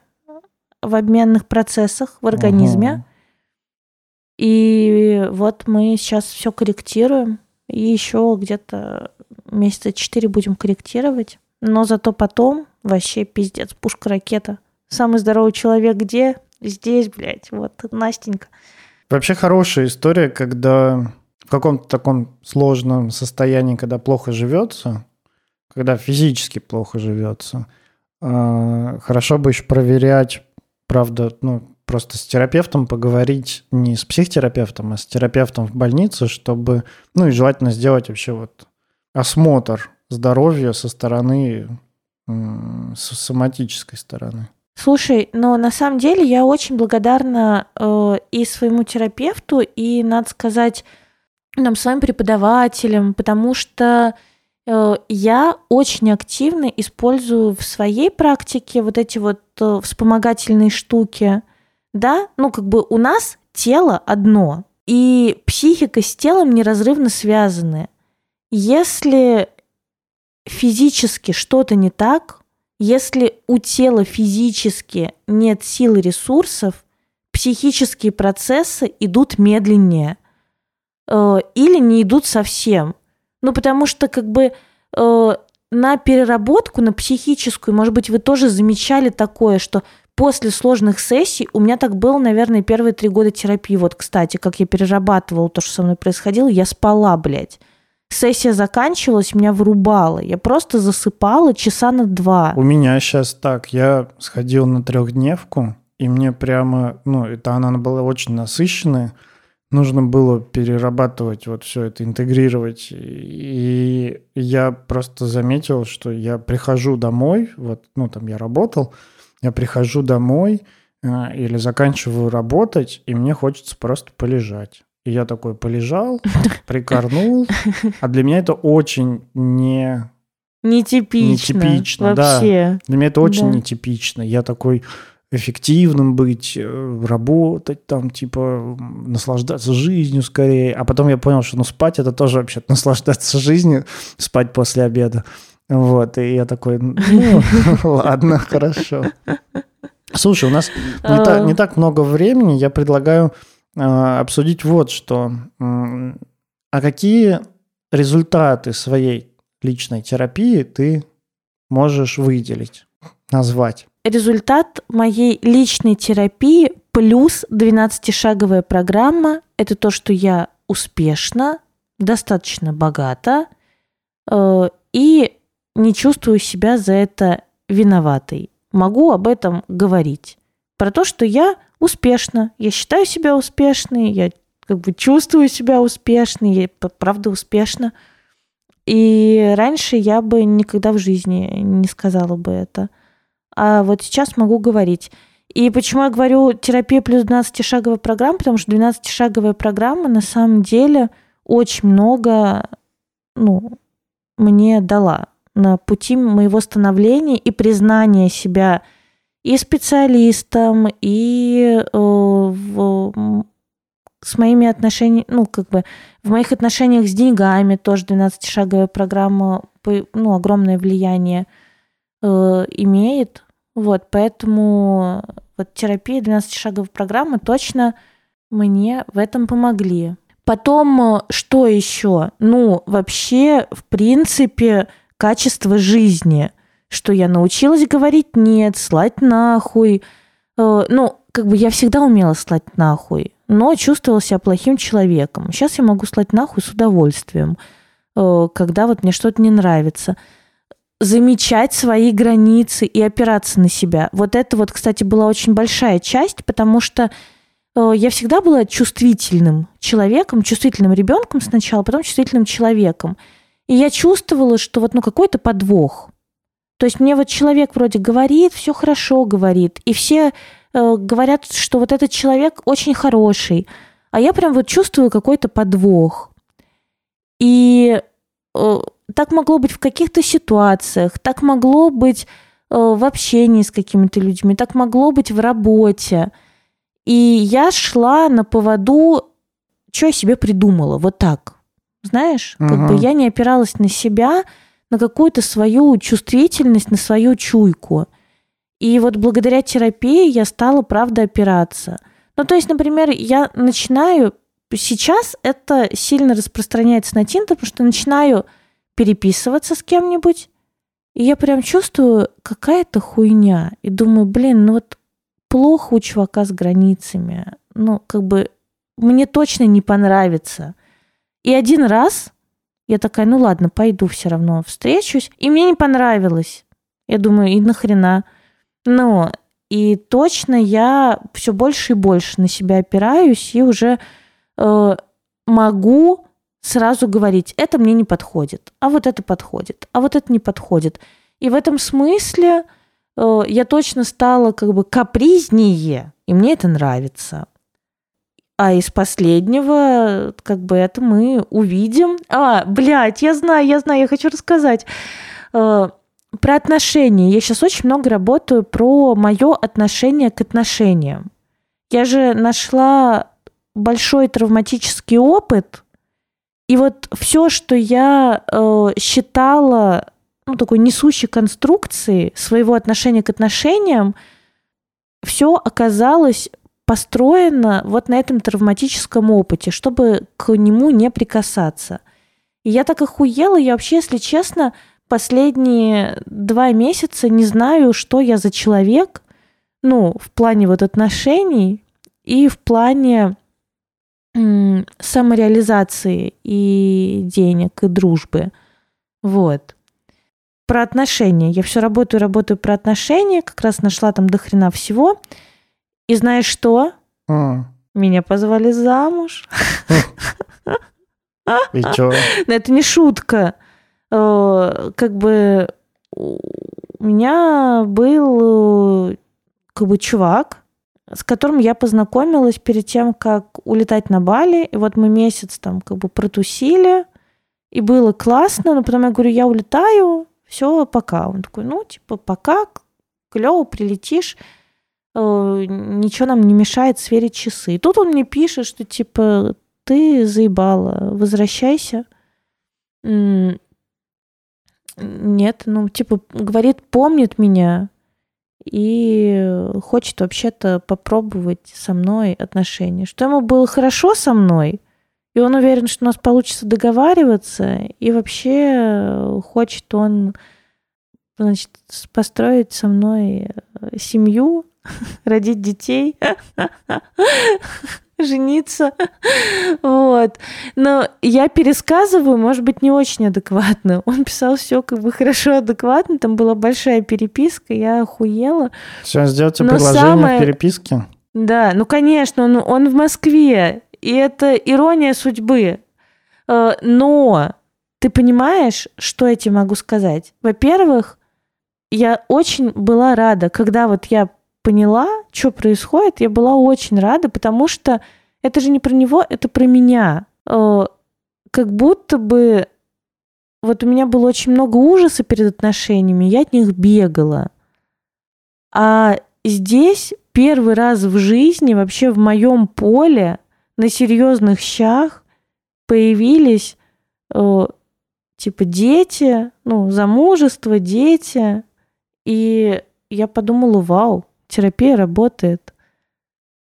B: в обменных процессах в организме. Ага. И вот мы сейчас все корректируем. И еще где-то месяца четыре будем корректировать. Но зато потом вообще пиздец, пушка-ракета. Самый здоровый человек где? Здесь, блядь, вот, Настенька.
A: Вообще хорошая история, когда в каком-то таком сложном состоянии, когда плохо живется, когда физически плохо живется, а, хорошо бы еще проверять правда, ну, просто с терапевтом поговорить, не с психотерапевтом, а с терапевтом в больнице, чтобы, ну и желательно сделать вообще вот осмотр здоровья со стороны, с соматической стороны.
B: Слушай, но на самом деле я очень благодарна э, и своему терапевту, и, надо сказать, нам, своим преподавателям, потому что я очень активно использую в своей практике вот эти вот э, вспомогательные штуки. Да, ну как бы у нас тело одно, и психика с телом неразрывно связаны. Если физически что-то не так, если у тела физически нет сил и ресурсов, психические процессы идут медленнее э, или не идут совсем. Ну, потому что как бы э, на переработку, на психическую, может быть, вы тоже замечали такое, что после сложных сессий, у меня так было, наверное, первые три года терапии. Вот, кстати, как я перерабатывала то, что со мной происходило, я спала, блядь. Сессия заканчивалась, меня вырубало. Я просто засыпала часа на два.
A: У меня сейчас так. Я сходил на трехдневку, и мне прямо, ну, это она была очень насыщенная. Нужно было перерабатывать вот все это, интегрировать. И я просто заметил, что я прихожу домой, вот, ну, там я работал, я прихожу домой э, или заканчиваю работать, и мне хочется просто полежать. И я такой полежал, [LAUGHS] прикорнул. А для меня это очень не...
B: Нетипично. Нетипично, вообще.
A: да. Для меня это очень да. нетипично. Я такой эффективным быть, э, работать там, типа, наслаждаться жизнью скорее. А потом я понял, что ну спать это тоже вообще [LAUGHS] наслаждаться жизнью, спать после обеда. Вот, и я такой, ну, [LAUGHS] ладно, хорошо. Слушай, у нас не, так, не так много времени, я предлагаю э, обсудить вот что. А какие результаты своей личной терапии ты можешь выделить, назвать?
B: Результат моей личной терапии плюс 12-шаговая программа – это то, что я успешно, достаточно богата э, и не чувствую себя за это виноватой. Могу об этом говорить. Про то, что я успешна, я считаю себя успешной, я как бы чувствую себя успешной, я правда успешна. И раньше я бы никогда в жизни не сказала бы это. А вот сейчас могу говорить. И почему я говорю терапия плюс 12-шаговая программа? Потому что 12-шаговая программа на самом деле очень много ну, мне дала на пути моего становления и признания себя и специалистом, и э, в, с моими отношениями, ну, как бы в моих отношениях с деньгами тоже 12-шаговая программа ну, огромное влияние э, имеет. Вот, поэтому вот терапия 12-шаговая программа точно мне в этом помогли. Потом, что еще? Ну, вообще, в принципе, качество жизни, что я научилась говорить нет, слать нахуй. Э, ну, как бы я всегда умела слать нахуй, но чувствовала себя плохим человеком. Сейчас я могу слать нахуй с удовольствием, э, когда вот мне что-то не нравится. Замечать свои границы и опираться на себя. Вот это вот, кстати, была очень большая часть, потому что э, я всегда была чувствительным человеком, чувствительным ребенком сначала, а потом чувствительным человеком. И я чувствовала, что вот ну какой-то подвох. То есть мне вот человек вроде говорит, все хорошо говорит, и все э, говорят, что вот этот человек очень хороший, а я прям вот чувствую какой-то подвох. И э, так могло быть в каких-то ситуациях, так могло быть э, в общении с какими-то людьми, так могло быть в работе. И я шла на поводу, что я себе придумала, вот так. Знаешь, угу. как бы я не опиралась на себя, на какую-то свою чувствительность, на свою чуйку. И вот благодаря терапии я стала, правда, опираться. Ну, то есть, например, я начинаю... Сейчас это сильно распространяется на Тинтер, потому что начинаю переписываться с кем-нибудь, и я прям чувствую какая-то хуйня. И думаю, блин, ну вот плохо у чувака с границами. Ну, как бы мне точно не понравится. И один раз я такая, ну ладно, пойду все равно встречусь. И мне не понравилось. Я думаю, и нахрена. Но и точно я все больше и больше на себя опираюсь и уже э, могу сразу говорить, это мне не подходит, а вот это подходит, а вот это не подходит. И в этом смысле э, я точно стала как бы капризнее, и мне это нравится. А из последнего, как бы это мы увидим. А, блядь, я знаю, я знаю, я хочу рассказать. Э, про отношения. Я сейчас очень много работаю про мое отношение к отношениям. Я же нашла большой травматический опыт, и вот все, что я э, считала ну, такой несущей конструкции своего отношения к отношениям, все оказалось построено вот на этом травматическом опыте, чтобы к нему не прикасаться. И я так охуела, я вообще, если честно, последние два месяца не знаю, что я за человек, ну, в плане вот отношений и в плане самореализации и денег, и дружбы. Вот. Про отношения. Я все работаю, работаю про отношения, как раз нашла там до хрена всего. И знаешь что?
A: А,
B: Меня позвали замуж.
A: и чё? [LAUGHS]
B: Это не шутка. Э, Как бы у меня был э, как бы чувак, с которым я познакомилась перед тем, как улетать на Бали. И вот мы месяц там как бы протусили, и было классно, но потом я говорю, я улетаю, все, пока. Он такой, ну, типа, пока, клево, прилетишь, э, ничего нам не мешает сверить часы. И тут он мне пишет, что, типа, ты заебала, возвращайся. Нет, ну, типа, говорит, помнит меня и хочет вообще-то попробовать со мной отношения. Что ему было хорошо со мной, и он уверен, что у нас получится договариваться, и вообще хочет он, значит, построить со мной семью, [LAUGHS] родить детей, [LAUGHS] жениться. Вот. Но я пересказываю, может быть, не очень адекватно. Он писал все как бы хорошо, адекватно. Там была большая переписка, я охуела.
A: Все, сделайте
B: Но
A: предложение
B: самое-
A: в переписке.
B: Да, ну, конечно, он, он в Москве. И это ирония судьбы. Э, Но ты понимаешь, что я тебе могу сказать? Во-первых, я очень была рада, когда вот я поняла, что происходит, я была очень рада, потому что это же не про него, это про меня. Э, Как будто бы вот у меня было очень много ужаса перед отношениями, я от них бегала. А здесь первый раз в жизни, вообще в моем поле, на серьезных щах появились э, типа дети, ну, замужество, дети. И я подумала, вау, терапия работает.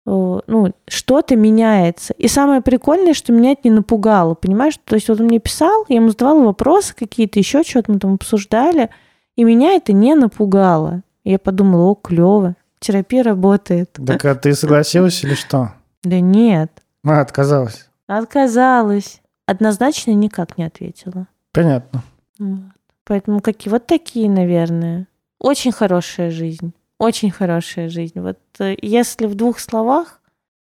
B: Ну, что-то меняется. И самое прикольное, что меня это не напугало, понимаешь? То есть вот он мне писал, я ему задавала вопросы какие-то, еще что-то мы там обсуждали, и меня это не напугало. Я подумала, о, клево, терапия работает.
A: Так а ты согласилась или что?
B: Да нет,
A: А, отказалась.
B: отказалась. Однозначно никак не ответила.
A: Понятно.
B: Вот. Поэтому какие вот такие, наверное. Очень хорошая жизнь. Очень хорошая жизнь. Вот э, если в двух словах,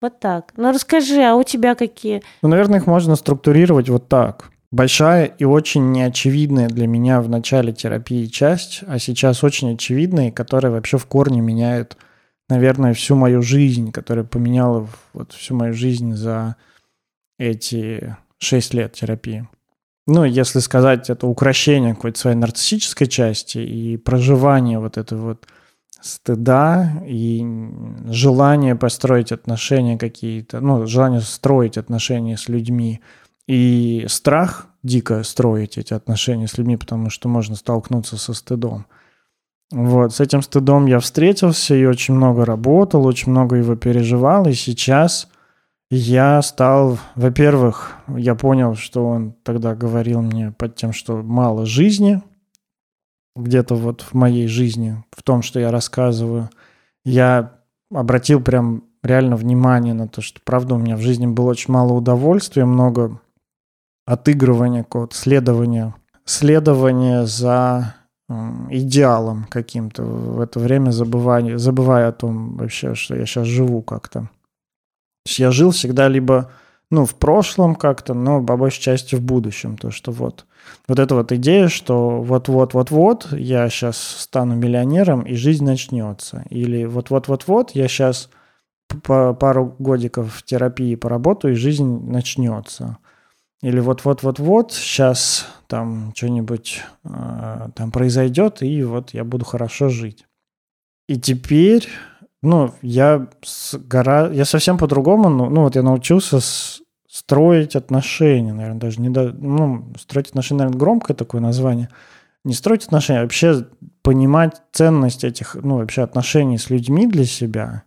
B: вот так. Ну расскажи, а у тебя какие?
A: Ну, наверное, их можно структурировать вот так. Большая и очень неочевидная для меня в начале терапии часть, а сейчас очень очевидная, которая вообще в корне меняет, наверное, всю мою жизнь, которая поменяла вот всю мою жизнь за эти шесть лет терапии. Ну, если сказать, это украшение какой-то своей нарциссической части и проживание вот этого вот стыда и желание построить отношения какие-то, ну, желание строить отношения с людьми. И страх дико строить эти отношения с людьми, потому что можно столкнуться со стыдом. Вот, с этим стыдом я встретился и очень много работал, очень много его переживал, и сейчас я стал, во-первых, я понял, что он тогда говорил мне под тем, что мало жизни, где-то вот в моей жизни, в том, что я рассказываю, я обратил прям реально внимание на то, что, правда, у меня в жизни было очень мало удовольствия, много отыгрывания, какого-то следования, следования за идеалом каким-то, в это время забывая, забывая о том вообще, что я сейчас живу как-то. То есть я жил всегда либо ну, в прошлом как-то, но по большей части в будущем. То, что вот, вот эта вот идея, что вот-вот-вот-вот я сейчас стану миллионером, и жизнь начнется. Или вот-вот-вот-вот я сейчас по пару годиков в терапии поработаю, и жизнь начнется. Или вот-вот-вот-вот сейчас там что-нибудь э, там произойдет, и вот я буду хорошо жить. И теперь, ну, я, с гора... я совсем по-другому, ну, ну, вот я научился с... строить отношения, наверное, даже не до... ну, строить отношения, наверное, громкое такое название. не строить отношения, а вообще понимать ценность этих, ну, вообще отношений с людьми для себя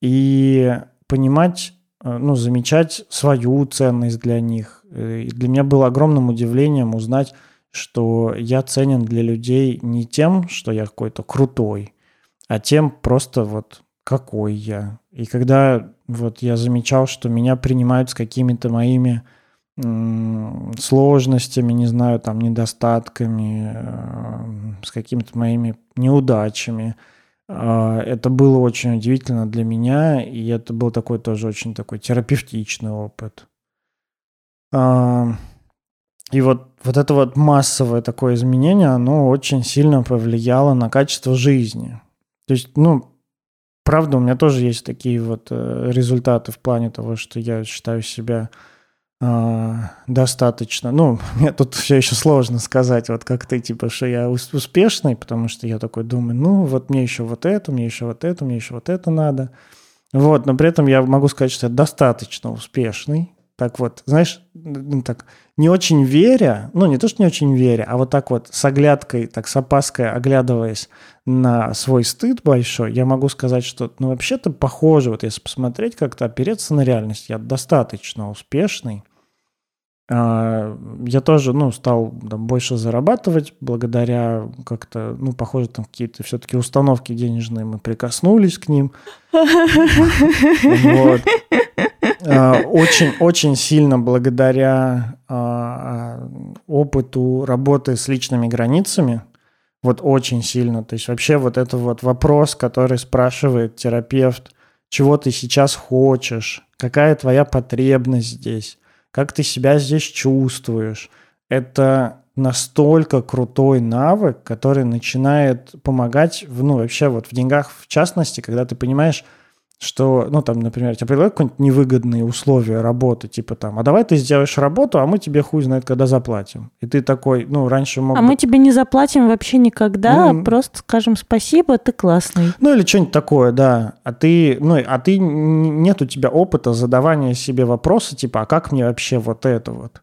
A: и понимать, э, ну, замечать свою ценность для них. И для меня было огромным удивлением узнать, что я ценен для людей не тем, что я какой-то крутой, а тем просто вот какой я. И когда вот я замечал, что меня принимают с какими-то моими сложностями, не знаю, там, недостатками, э, с какими-то моими неудачами. А, это было очень удивительно для меня, и это был такой тоже очень такой терапевтичный опыт. И вот, вот это вот массовое такое изменение, оно очень сильно повлияло на качество жизни. То есть, ну, правда, у меня тоже есть такие вот э, результаты в плане того, что я считаю себя а, достаточно. Ну, [LAUGHS] мне тут все еще сложно сказать, вот как ты, типа, что я успешный, потому что я такой думаю, ну, вот мне еще вот это, мне еще вот это, мне еще вот это надо. Вот, но при этом я могу сказать, что я достаточно успешный. Так вот, знаешь, ну, так, не очень веря, ну, не то, что не очень веря, а вот так вот с оглядкой, так с опаской оглядываясь на свой стыд большой, я могу сказать, что, ну, вообще-то похоже, вот если посмотреть как-то, опереться на реальность, я достаточно успешный, я тоже, ну, стал там, больше зарабатывать благодаря как-то, ну, похоже, там какие-то все-таки установки денежные, мы прикоснулись к ним. Очень-очень а, сильно благодаря а, опыту работы с личными границами, вот очень сильно. То есть вообще вот это вот вопрос, который спрашивает терапевт, чего ты сейчас хочешь, какая твоя потребность здесь, как ты себя здесь чувствуешь. Это настолько крутой навык, который начинает помогать, ну, вообще вот в деньгах в частности, когда ты понимаешь, что, ну, там, например, тебе предлагают какие-нибудь невыгодные условия работы, типа там, а давай ты сделаешь работу, а мы тебе хуй знает, когда заплатим. И ты такой, ну, раньше мог...
B: А мы тебе не заплатим вообще никогда, ну, просто скажем спасибо, ты классный.
A: Ну, или что-нибудь такое, да. А ты, ну, а ты, нет у тебя опыта задавания себе вопроса, типа, а как мне вообще вот это вот?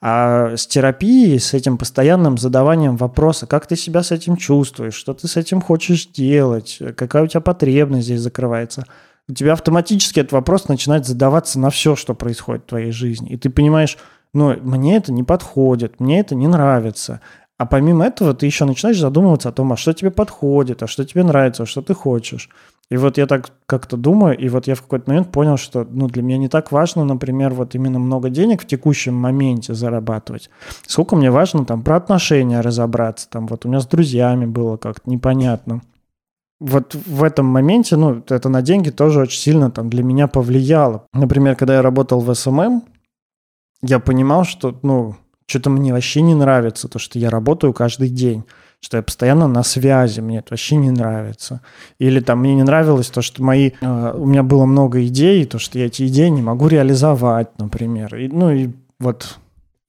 A: А с терапией, с этим постоянным задаванием вопроса, как ты себя с этим чувствуешь, что ты с этим хочешь делать, какая у тебя потребность здесь закрывается – у тебя автоматически этот вопрос начинает задаваться на все, что происходит в твоей жизни. И ты понимаешь, ну, мне это не подходит, мне это не нравится. А помимо этого ты еще начинаешь задумываться о том, а что тебе подходит, а что тебе нравится, а что ты хочешь. И вот я так как-то думаю, и вот я в какой-то момент понял, что ну, для меня не так важно, например, вот именно много денег в текущем моменте зарабатывать. Сколько мне важно там про отношения разобраться. Там вот у меня с друзьями было как-то непонятно вот в этом моменте, ну, это на деньги тоже очень сильно там для меня повлияло. Например, когда я работал в SMM, я понимал, что, ну, что-то мне вообще не нравится, то, что я работаю каждый день, что я постоянно на связи, мне это вообще не нравится. Или там мне не нравилось то, что мои, э, у меня было много идей, то, что я эти идеи не могу реализовать, например. И, ну и вот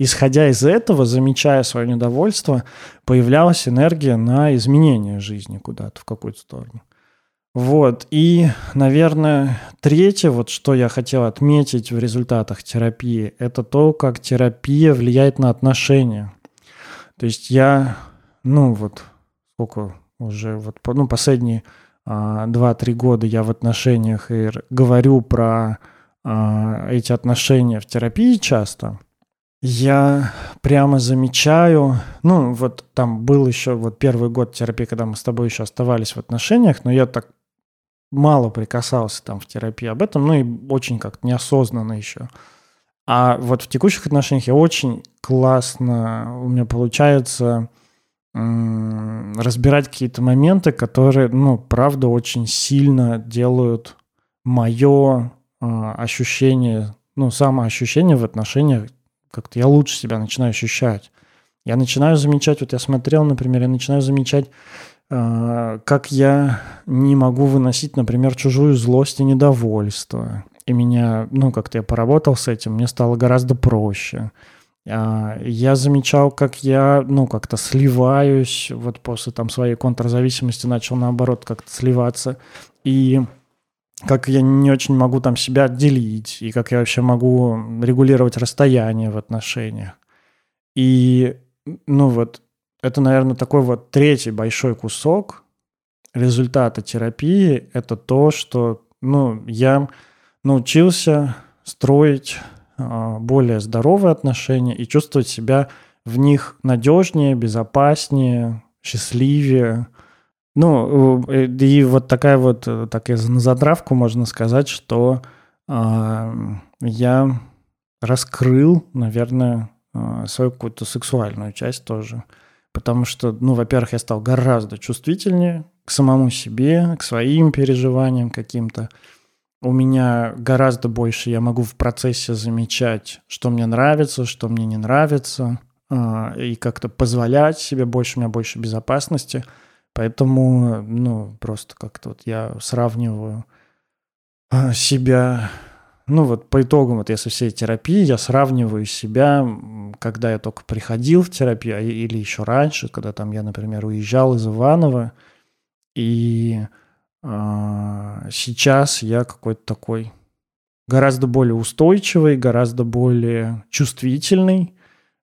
A: исходя из этого, замечая свое недовольство, появлялась энергия на изменение жизни куда-то в какую-то сторону. Вот. И, наверное, третье, вот что я хотел отметить в результатах терапии, это то, как терапия влияет на отношения. То есть я, ну вот, сколько уже, вот, ну, последние а, 2-3 года я в отношениях и говорю про а, эти отношения в терапии часто – я прямо замечаю, ну вот там был еще вот первый год терапии, когда мы с тобой еще оставались в отношениях, но я так мало прикасался там в терапии об этом, ну и очень как-то неосознанно еще. А вот в текущих отношениях я очень классно, у меня получается разбирать какие-то моменты, которые, ну, правда, очень сильно делают мое э, ощущение, ну, самоощущение в отношениях как-то я лучше себя начинаю ощущать. Я начинаю замечать, вот я смотрел, например, я начинаю замечать, э, как я не могу выносить, например, чужую злость и недовольство. И меня, ну, как-то я поработал с этим, мне стало гораздо проще. А, я замечал, как я, ну, как-то сливаюсь, вот после там своей контрзависимости начал, наоборот, как-то сливаться. И как я не очень могу там себя отделить, и как я вообще могу регулировать расстояние в отношениях. И, ну вот, это, наверное, такой вот третий большой кусок результата терапии. Это то, что ну, я научился строить а, более здоровые отношения и чувствовать себя в них надежнее, безопаснее, счастливее. Ну, э, и вот такая вот, э, такая на затравку можно сказать, что э, я раскрыл, наверное, э, свою какую-то сексуальную часть тоже. Потому что, ну, во-первых, я стал гораздо чувствительнее к самому себе, к своим переживаниям каким-то. У меня гораздо больше я могу в процессе замечать, что мне нравится, что мне не нравится, э, и как-то позволять себе больше, у меня больше безопасности – Поэтому, ну, просто как-то вот я сравниваю а, себя, ну вот по итогам вот если всей терапии, я сравниваю себя, когда я только приходил в терапию, а, или еще раньше, когда там я, например, уезжал из Иванова, и э, сейчас я какой-то такой гораздо более устойчивый, гораздо более чувствительный,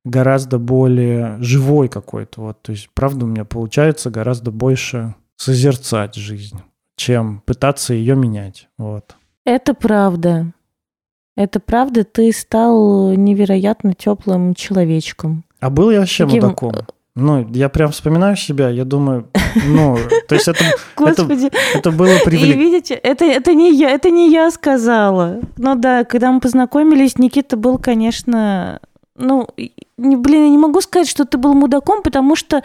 A: гораздо более живой какой-то. Вот, то есть, правда, у меня получается гораздо больше созерцать жизнь, чем пытаться ее менять. Вот.
B: Это правда. Это правда, ты стал невероятно теплым человечком.
A: А был я вообще Таким... мудаком? Ну, я прям вспоминаю себя, я думаю, ну, то есть это, Господи. это, это было привлек...
B: И видите, это, это, не я, это не я сказала. Ну да, когда мы познакомились, Никита был, конечно, ну, блин, я не могу сказать, что ты был мудаком, потому что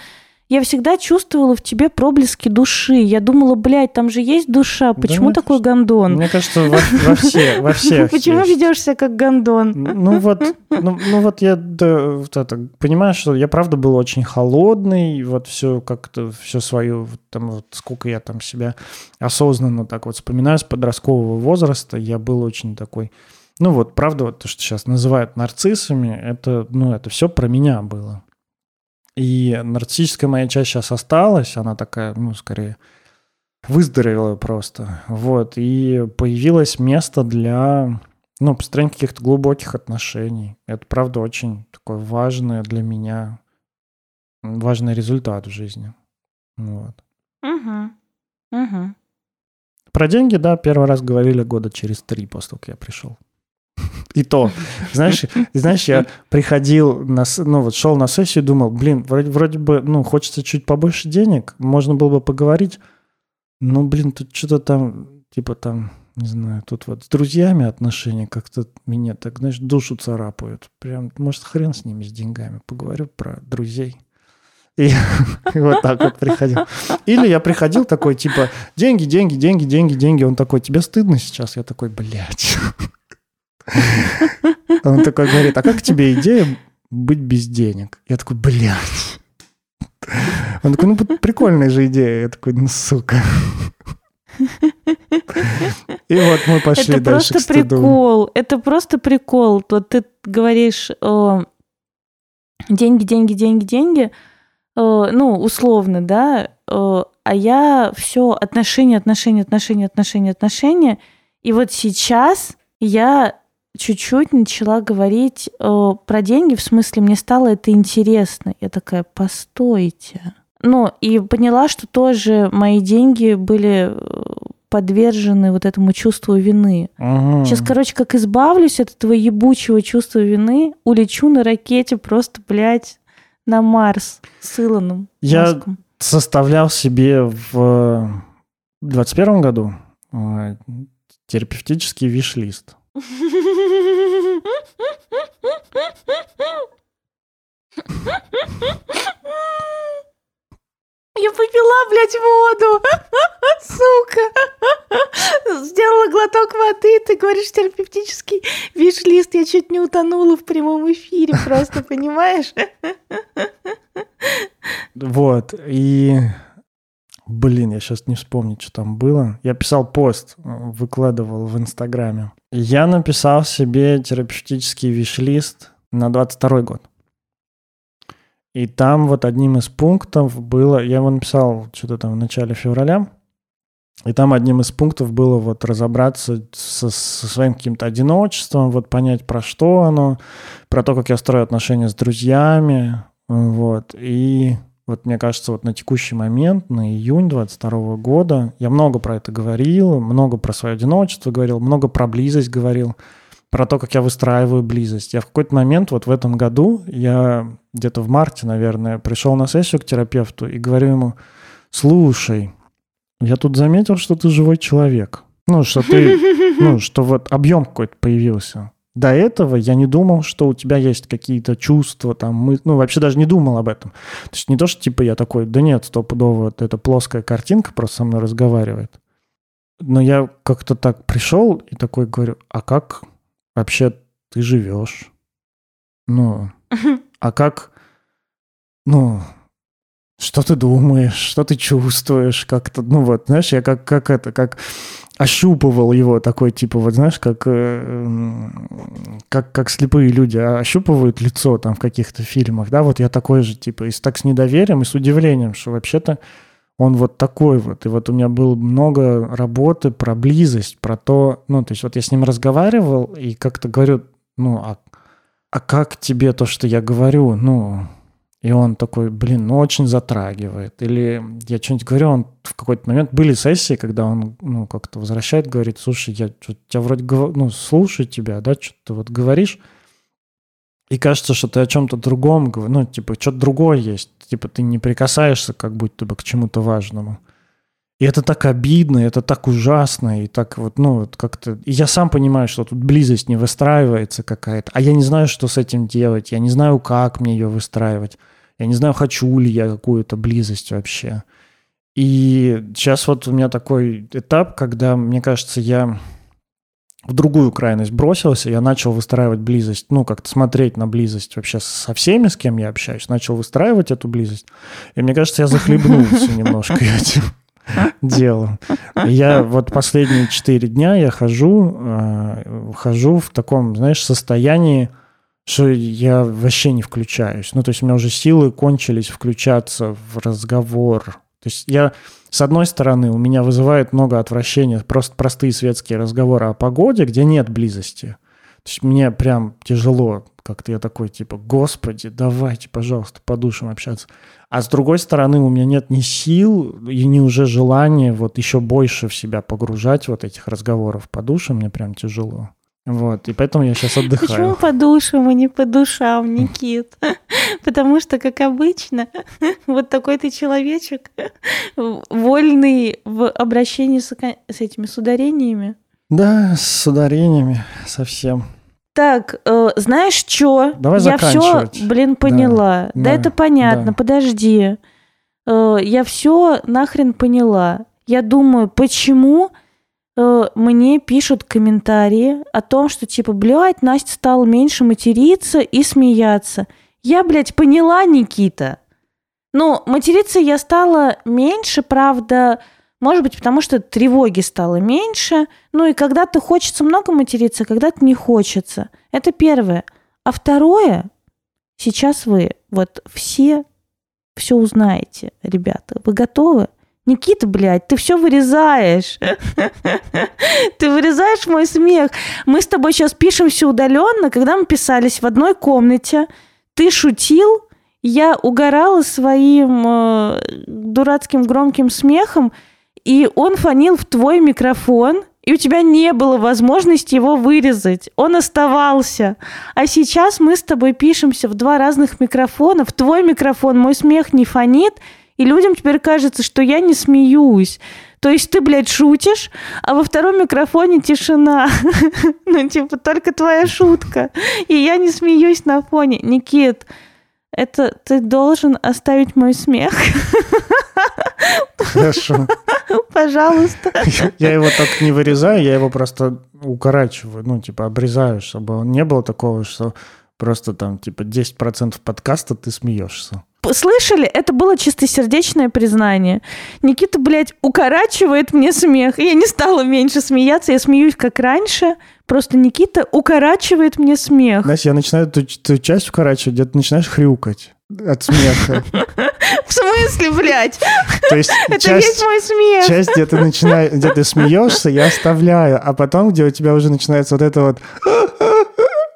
B: я всегда чувствовала в тебе проблески души. Я думала, блядь, там же есть душа, почему да, такой гондон?
A: Мне кажется, во, во, все, во [LAUGHS] всех
B: Почему ведешься как гондон?
A: Ну вот, ну, ну вот я да, вот это, понимаю, что я правда был очень холодный, вот все как-то, все свое, там вот сколько я там себя осознанно так вот вспоминаю с подросткового возраста, я был очень такой ну вот, правда, вот то, что сейчас называют нарциссами, это, ну, это все про меня было. И нарциссическая моя часть сейчас осталась, она такая, ну, скорее, выздоровела просто. Вот, и появилось место для, ну, построения каких-то глубоких отношений. Это, правда, очень такой важный для меня, важный результат в жизни. Вот.
B: Угу. Угу.
A: Про деньги, да, первый раз говорили года через три после того, как я пришел. И то, знаешь, знаешь, я приходил, на, ну вот шел на сессию и думал, блин, вроде, вроде бы, ну, хочется чуть побольше денег, можно было бы поговорить, но, блин, тут что-то там, типа там, не знаю, тут вот с друзьями отношения как-то меня так, знаешь, душу царапают. Прям, может, хрен с ними, с деньгами. Поговорю про друзей. И, и [LAUGHS] вот так вот приходил. Или я приходил такой, типа, деньги, деньги, деньги, деньги, деньги. Он такой, тебе стыдно сейчас? Я такой, блядь. [LAUGHS] Он такой говорит, а как тебе идея быть без денег? Я такой, блядь. Он такой, ну прикольная же идея. Я такой, ну сука. И вот мы пошли
B: это
A: дальше
B: просто прикол. Это просто прикол. Вот ты говоришь деньги, деньги, деньги, деньги. Ну, условно, да. А я все отношения, отношения, отношения, отношения, отношения. И вот сейчас я чуть-чуть начала говорить э, про деньги, в смысле, мне стало это интересно. Я такая, постойте. Ну, и поняла, что тоже мои деньги были э, подвержены вот этому чувству вины. Ага. Сейчас, короче, как избавлюсь от этого ебучего чувства вины, улечу на ракете просто, блядь, на Марс с Илоном.
A: Я Маском. составлял себе в 21 году э, терапевтический виш-лист.
B: Я попила, блядь, воду. Сука. Сделала глоток воды, ты говоришь терапевтический виш-лист. Я чуть не утонула в прямом эфире, просто понимаешь?
A: Вот, и Блин, я сейчас не вспомню, что там было. Я писал пост, выкладывал в Инстаграме. Я написал себе терапевтический виш-лист на 22 год. И там вот одним из пунктов было, я его написал что-то там в начале февраля, и там одним из пунктов было вот разобраться со, со своим каким-то одиночеством, вот понять, про что оно, про то, как я строю отношения с друзьями, вот. И вот мне кажется, вот на текущий момент, на июнь 22 года, я много про это говорил, много про свое одиночество говорил, много про близость говорил, про то, как я выстраиваю близость. Я в какой-то момент, вот в этом году, я где-то в марте, наверное, пришел на сессию к терапевту и говорю ему, слушай, я тут заметил, что ты живой человек. Ну, что ты, ну, что вот объем какой-то появился. До этого я не думал, что у тебя есть какие-то чувства, там, мы, ну, вообще даже не думал об этом. То есть не то, что типа я такой, да нет, стопудово, вот эта плоская картинка просто со мной разговаривает. Но я как-то так пришел и такой говорю, а как вообще ты живешь? Ну, [LAUGHS] а как, ну, что ты думаешь, что ты чувствуешь, как-то, ну вот, знаешь, я как, как это, как ощупывал его такой, типа, вот знаешь, как, э, как, как слепые люди ощупывают лицо там в каких-то фильмах, да, вот я такой же, типа, и так с недоверием, и с удивлением, что вообще-то он вот такой вот. И вот у меня было много работы про близость, про то, ну, то есть вот я с ним разговаривал и как-то говорю, ну, а, а как тебе то, что я говорю, ну, и он такой, блин, ну очень затрагивает. Или я что-нибудь говорю, он в какой-то момент... Были сессии, когда он ну, как-то возвращает, говорит, слушай, я тебя вроде ну, слушаю тебя, да, что ты вот говоришь, и кажется, что ты о чем-то другом говоришь, ну, типа, что-то другое есть. Типа, ты не прикасаешься как будто бы к чему-то важному. И это так обидно, это так ужасно, и так вот, ну, вот как-то... И я сам понимаю, что тут близость не выстраивается какая-то, а я не знаю, что с этим делать, я не знаю, как мне ее выстраивать. Я не знаю, хочу ли я какую-то близость вообще. И сейчас вот у меня такой этап, когда, мне кажется, я в другую крайность бросился, я начал выстраивать близость, ну, как-то смотреть на близость вообще со всеми, с кем я общаюсь, начал выстраивать эту близость. И мне кажется, я захлебнулся [LAUGHS] немножко этим делом. Я вот последние четыре дня я хожу, э, хожу в таком, знаешь, состоянии, что я вообще не включаюсь. Ну, то есть у меня уже силы кончились включаться в разговор. То есть я, с одной стороны, у меня вызывает много отвращения просто простые светские разговоры о погоде, где нет близости. То есть мне прям тяжело, как-то я такой, типа, господи, давайте, пожалуйста, по душам общаться. А с другой стороны, у меня нет ни сил и ни уже желания вот еще больше в себя погружать вот этих разговоров по душам, мне прям тяжело. Вот, и поэтому я сейчас отдыхаю.
B: Почему по душам, а не по душам, Никит? [LAUGHS] Потому что, как обычно, [LAUGHS] вот такой ты человечек, [LAUGHS] вольный в обращении с, с этими с ударениями.
A: Да, с ударениями совсем.
B: Так, э, знаешь что?
A: Давай
B: я все, блин, поняла. Да,
A: да,
B: это понятно, да. подожди. Э, я все нахрен поняла. Я думаю, почему мне пишут комментарии о том, что типа, блядь, Настя стала меньше материться и смеяться. Я, блядь, поняла, Никита. Ну, материться я стала меньше, правда, может быть, потому что тревоги стало меньше. Ну и когда-то хочется много материться, когда-то не хочется. Это первое. А второе, сейчас вы вот все все узнаете, ребята. Вы готовы? Никита, блядь, ты все вырезаешь. [LAUGHS] Ты вырезаешь мой смех. Мы с тобой сейчас пишемся удаленно, когда мы писались в одной комнате. Ты шутил, я угорала своим э, дурацким громким смехом, и он фонил в твой микрофон, и у тебя не было возможности его вырезать. Он оставался. А сейчас мы с тобой пишемся в два разных микрофона. В твой микрофон мой смех не фонит, и людям теперь кажется, что я не смеюсь. То есть ты, блядь, шутишь, а во втором микрофоне тишина. [LAUGHS] ну, типа, только твоя шутка. И я не смеюсь на фоне. Никит, это ты должен оставить мой смех.
A: Хорошо. [LAUGHS]
B: Пожалуйста.
A: Я его так не вырезаю, я его просто укорачиваю, ну, типа, обрезаю, чтобы не было такого, что просто там, типа, 10% подкаста ты смеешься
B: слышали? Это было чистосердечное признание. Никита, блядь, укорачивает мне смех. Я не стала меньше смеяться, я смеюсь как раньше. Просто Никита укорачивает мне смех.
A: Знаешь, я начинаю эту, эту часть укорачивать, где ты начинаешь хрюкать от смеха. [LAUGHS]
B: В смысле, блядь?
A: То есть [LAUGHS]
B: Это часть, весь мой смех.
A: Часть, где ты, начинаешь, где ты смеешься, я оставляю, а потом, где у тебя уже начинается вот это вот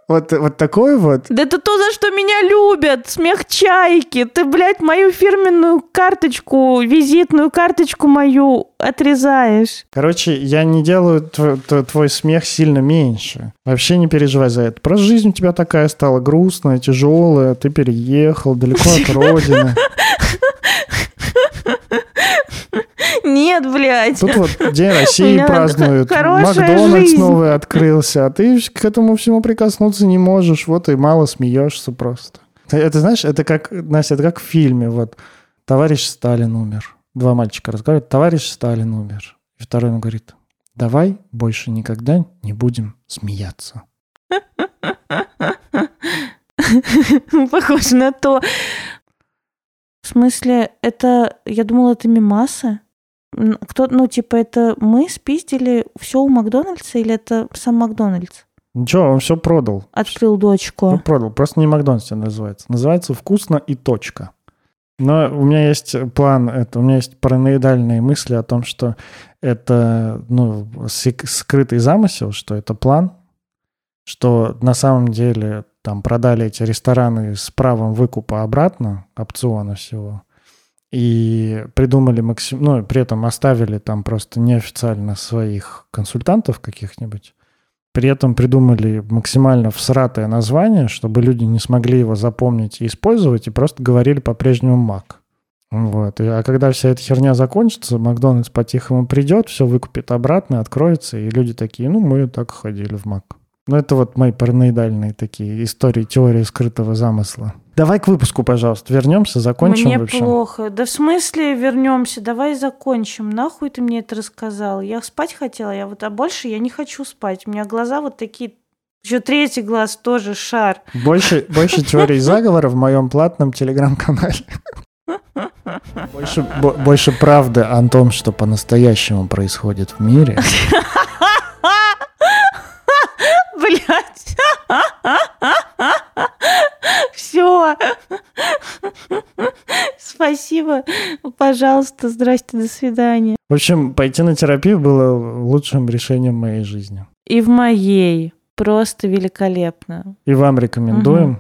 A: Вот, вот такой вот.
B: Да это то, за что меня любят. Смех чайки. Ты, блядь, мою фирменную карточку, визитную карточку мою отрезаешь.
A: Короче, я не делаю твой, твой смех сильно меньше. Вообще не переживай за это. Просто жизнь у тебя такая стала грустная, тяжелая. Ты переехал далеко от [LAUGHS] родины. [LAUGHS]
B: Нет, блядь.
A: Тут вот День [LAUGHS] России празднуют, Макдональдс жизнь. новый открылся, а ты к этому всему прикоснуться не можешь, вот и мало смеешься просто. Это, знаешь, это как, Настя, это как в фильме, вот, товарищ Сталин умер. Два мальчика разговаривают, товарищ Сталин умер. И второй ему говорит, давай больше никогда не будем смеяться. [LAUGHS]
B: Похоже на то. В смысле, это, я думала, это мимасы. Кто, ну, типа, это мы спиздили все у Макдональдса или это сам Макдональдс?
A: Ничего, он все продал.
B: Открыл дочку.
A: Ну, продал. Просто не Макдональдс называется. Называется «Вкусно и точка». Но у меня есть план, это, у меня есть параноидальные мысли о том, что это ну, скрытый замысел, что это план, что на самом деле там продали эти рестораны с правом выкупа обратно, опциона всего, и придумали максим... ну, при этом оставили там просто неофициально своих консультантов каких-нибудь, при этом придумали максимально всратое название, чтобы люди не смогли его запомнить и использовать, и просто говорили по-прежнему Мак. Вот. И, а когда вся эта херня закончится, Макдональдс по-тихому придет, все выкупит обратно, откроется, и люди такие, ну, мы так ходили в Мак. Ну, это вот мои параноидальные такие истории, теории скрытого замысла. Давай к выпуску, пожалуйста, вернемся, закончим.
B: Мне
A: вообще.
B: плохо. Да в смысле вернемся? Давай закончим. Нахуй ты мне это рассказал? Я спать хотела, я вот, а больше я не хочу спать. У меня глаза вот такие еще третий глаз тоже шар.
A: Больше, [LAUGHS] больше теорий заговора в моем платном телеграм-канале. Больше, больше правды о том, что по-настоящему происходит в мире. [LAUGHS]
B: Блять. [LAUGHS] Все. Спасибо. Пожалуйста. Здрасте. До свидания.
A: В общем, пойти на терапию было лучшим решением моей жизни.
B: И в моей. Просто великолепно.
A: И вам рекомендуем. Угу.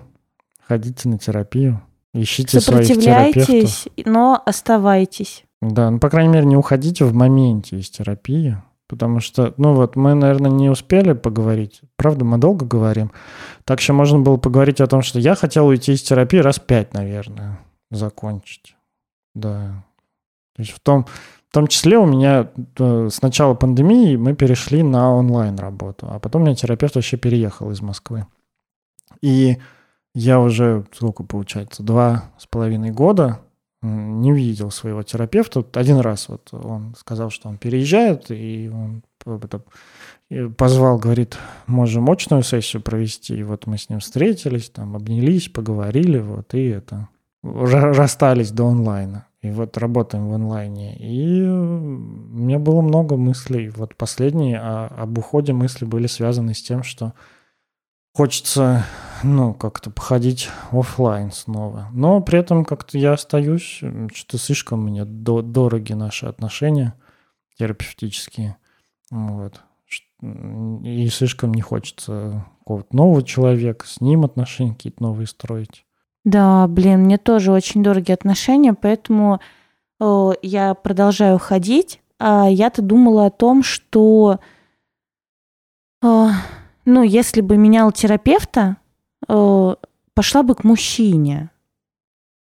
A: Ходите на терапию. Ищите своих терапевтов.
B: но оставайтесь.
A: Да, ну, по крайней мере, не уходите в моменте из терапии. Потому что, ну вот, мы, наверное, не успели поговорить. Правда, мы долго говорим. Так что можно было поговорить о том, что я хотел уйти из терапии раз пять, наверное, закончить. Да. То есть в том, в том числе у меня э, с начала пандемии мы перешли на онлайн работу, а потом у меня терапевт вообще переехал из Москвы. И я уже, сколько получается, два с половиной года не видел своего терапевта. Один раз вот он сказал, что он переезжает, и он позвал, говорит, можем очную сессию провести. И вот мы с ним встретились, там обнялись, поговорили, вот, и это расстались до онлайна. И вот работаем в онлайне. И у меня было много мыслей. Вот последние а, об уходе мысли были связаны с тем, что хочется, ну, как-то походить офлайн снова. Но при этом как-то я остаюсь, что слишком мне до дороги наши отношения терапевтические. Вот. И слишком не хочется какого-то нового человека, с ним отношения какие-то новые строить.
B: Да, блин, мне тоже очень дорогие отношения, поэтому э, я продолжаю ходить. А я-то думала о том, что э, ну, если бы менял терапевта, э, пошла бы к мужчине.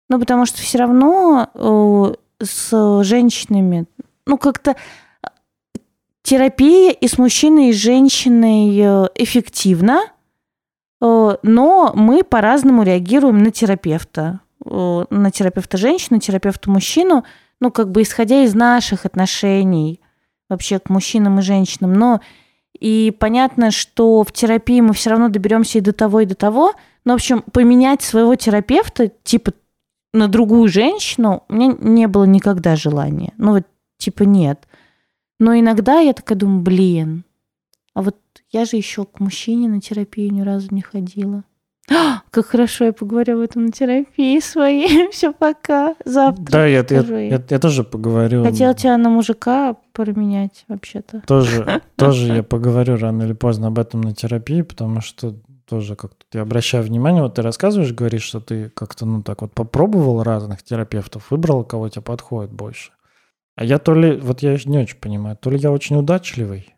B: Ну, потому что все равно э, с женщинами, ну, как-то э, терапия и с мужчиной, и с женщиной э, эффективна, э, но мы по-разному реагируем на терапевта. Э, на терапевта женщину, терапевта мужчину, ну, как бы исходя из наших отношений вообще к мужчинам и женщинам. Но и понятно, что в терапии мы все равно доберемся и до того, и до того. Но, в общем, поменять своего терапевта, типа, на другую женщину, у меня не было никогда желания. Ну, вот, типа, нет. Но иногда я такая думаю, блин, а вот я же еще к мужчине на терапию ни разу не ходила. А, как хорошо, я поговорю об этом на терапии своей. [LAUGHS] Все, пока. Завтра.
A: Да, я, я, я, я тоже поговорю.
B: Хотела тебя на мужика променять, вообще-то.
A: Тоже, [LAUGHS] тоже я поговорю рано или поздно об этом на терапии, потому что тоже как-то я обращаю внимание, вот ты рассказываешь, говоришь, что ты как-то, ну, так вот попробовал разных терапевтов, выбрал, кого тебе подходит больше. А я то ли, вот я не очень понимаю, то ли я очень удачливый,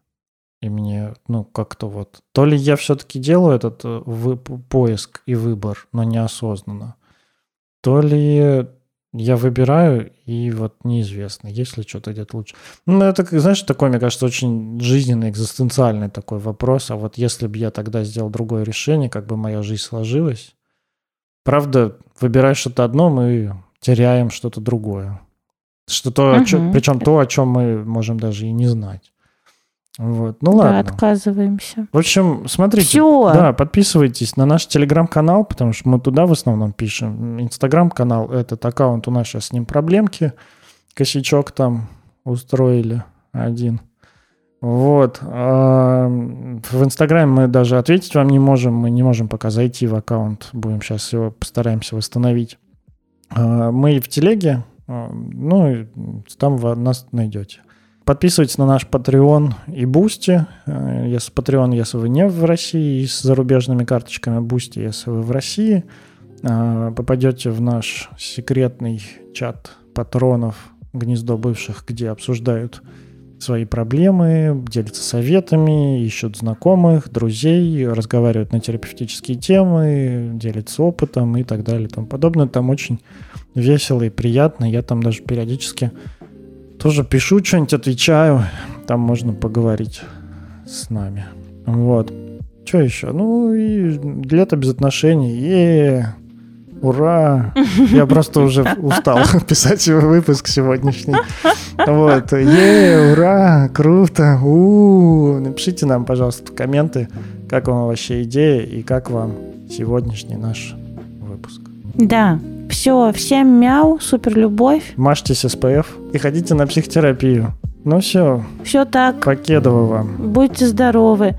A: и мне, ну, как-то вот, то ли я все-таки делаю этот э, вы, поиск и выбор, но неосознанно, то ли я выбираю, и вот неизвестно, есть ли что-то где-то лучше. Ну, это, знаешь, такой, мне кажется, очень жизненный, экзистенциальный такой вопрос. А вот если бы я тогда сделал другое решение, как бы моя жизнь сложилась? Правда, выбираешь что-то одно, мы теряем что-то другое. Что то, угу. чем, причем то, о чем мы можем даже и не знать. Вот. Ну ладно.
B: Да, отказываемся.
A: В общем, смотрите.
B: Все.
A: Да, подписывайтесь на наш телеграм-канал, потому что мы туда в основном пишем. Инстаграм-канал, этот аккаунт, у нас сейчас с ним проблемки. Косячок там устроили один. Вот. В Инстаграме мы даже ответить вам не можем. Мы не можем пока зайти в аккаунт. Будем сейчас его постараемся восстановить. А мы в телеге. А, ну, там вы нас найдете. Подписывайтесь на наш Patreon и Boosty. Э, если Patreon, если вы не в России, и с зарубежными карточками Boosty, если вы в России, э, попадете в наш секретный чат патронов «Гнездо бывших», где обсуждают свои проблемы, делятся советами, ищут знакомых, друзей, разговаривают на терапевтические темы, делятся опытом и так далее и тому подобное. Там очень весело и приятно. Я там даже периодически тоже пишу что-нибудь, отвечаю. Там можно поговорить с нами. Вот. Что еще? Ну и лето без отношений. Е Ура! Я просто уже устал [LAUGHS] писать выпуск сегодняшний. Вот. Е, ура! Круто! У, Напишите нам, пожалуйста, комменты, как вам вообще идея и как вам сегодняшний наш выпуск.
B: Да, все, всем мяу, супер любовь.
A: Мажьтесь СПФ и ходите на психотерапию. Ну все.
B: Все так.
A: Покедово вам.
B: Будьте здоровы.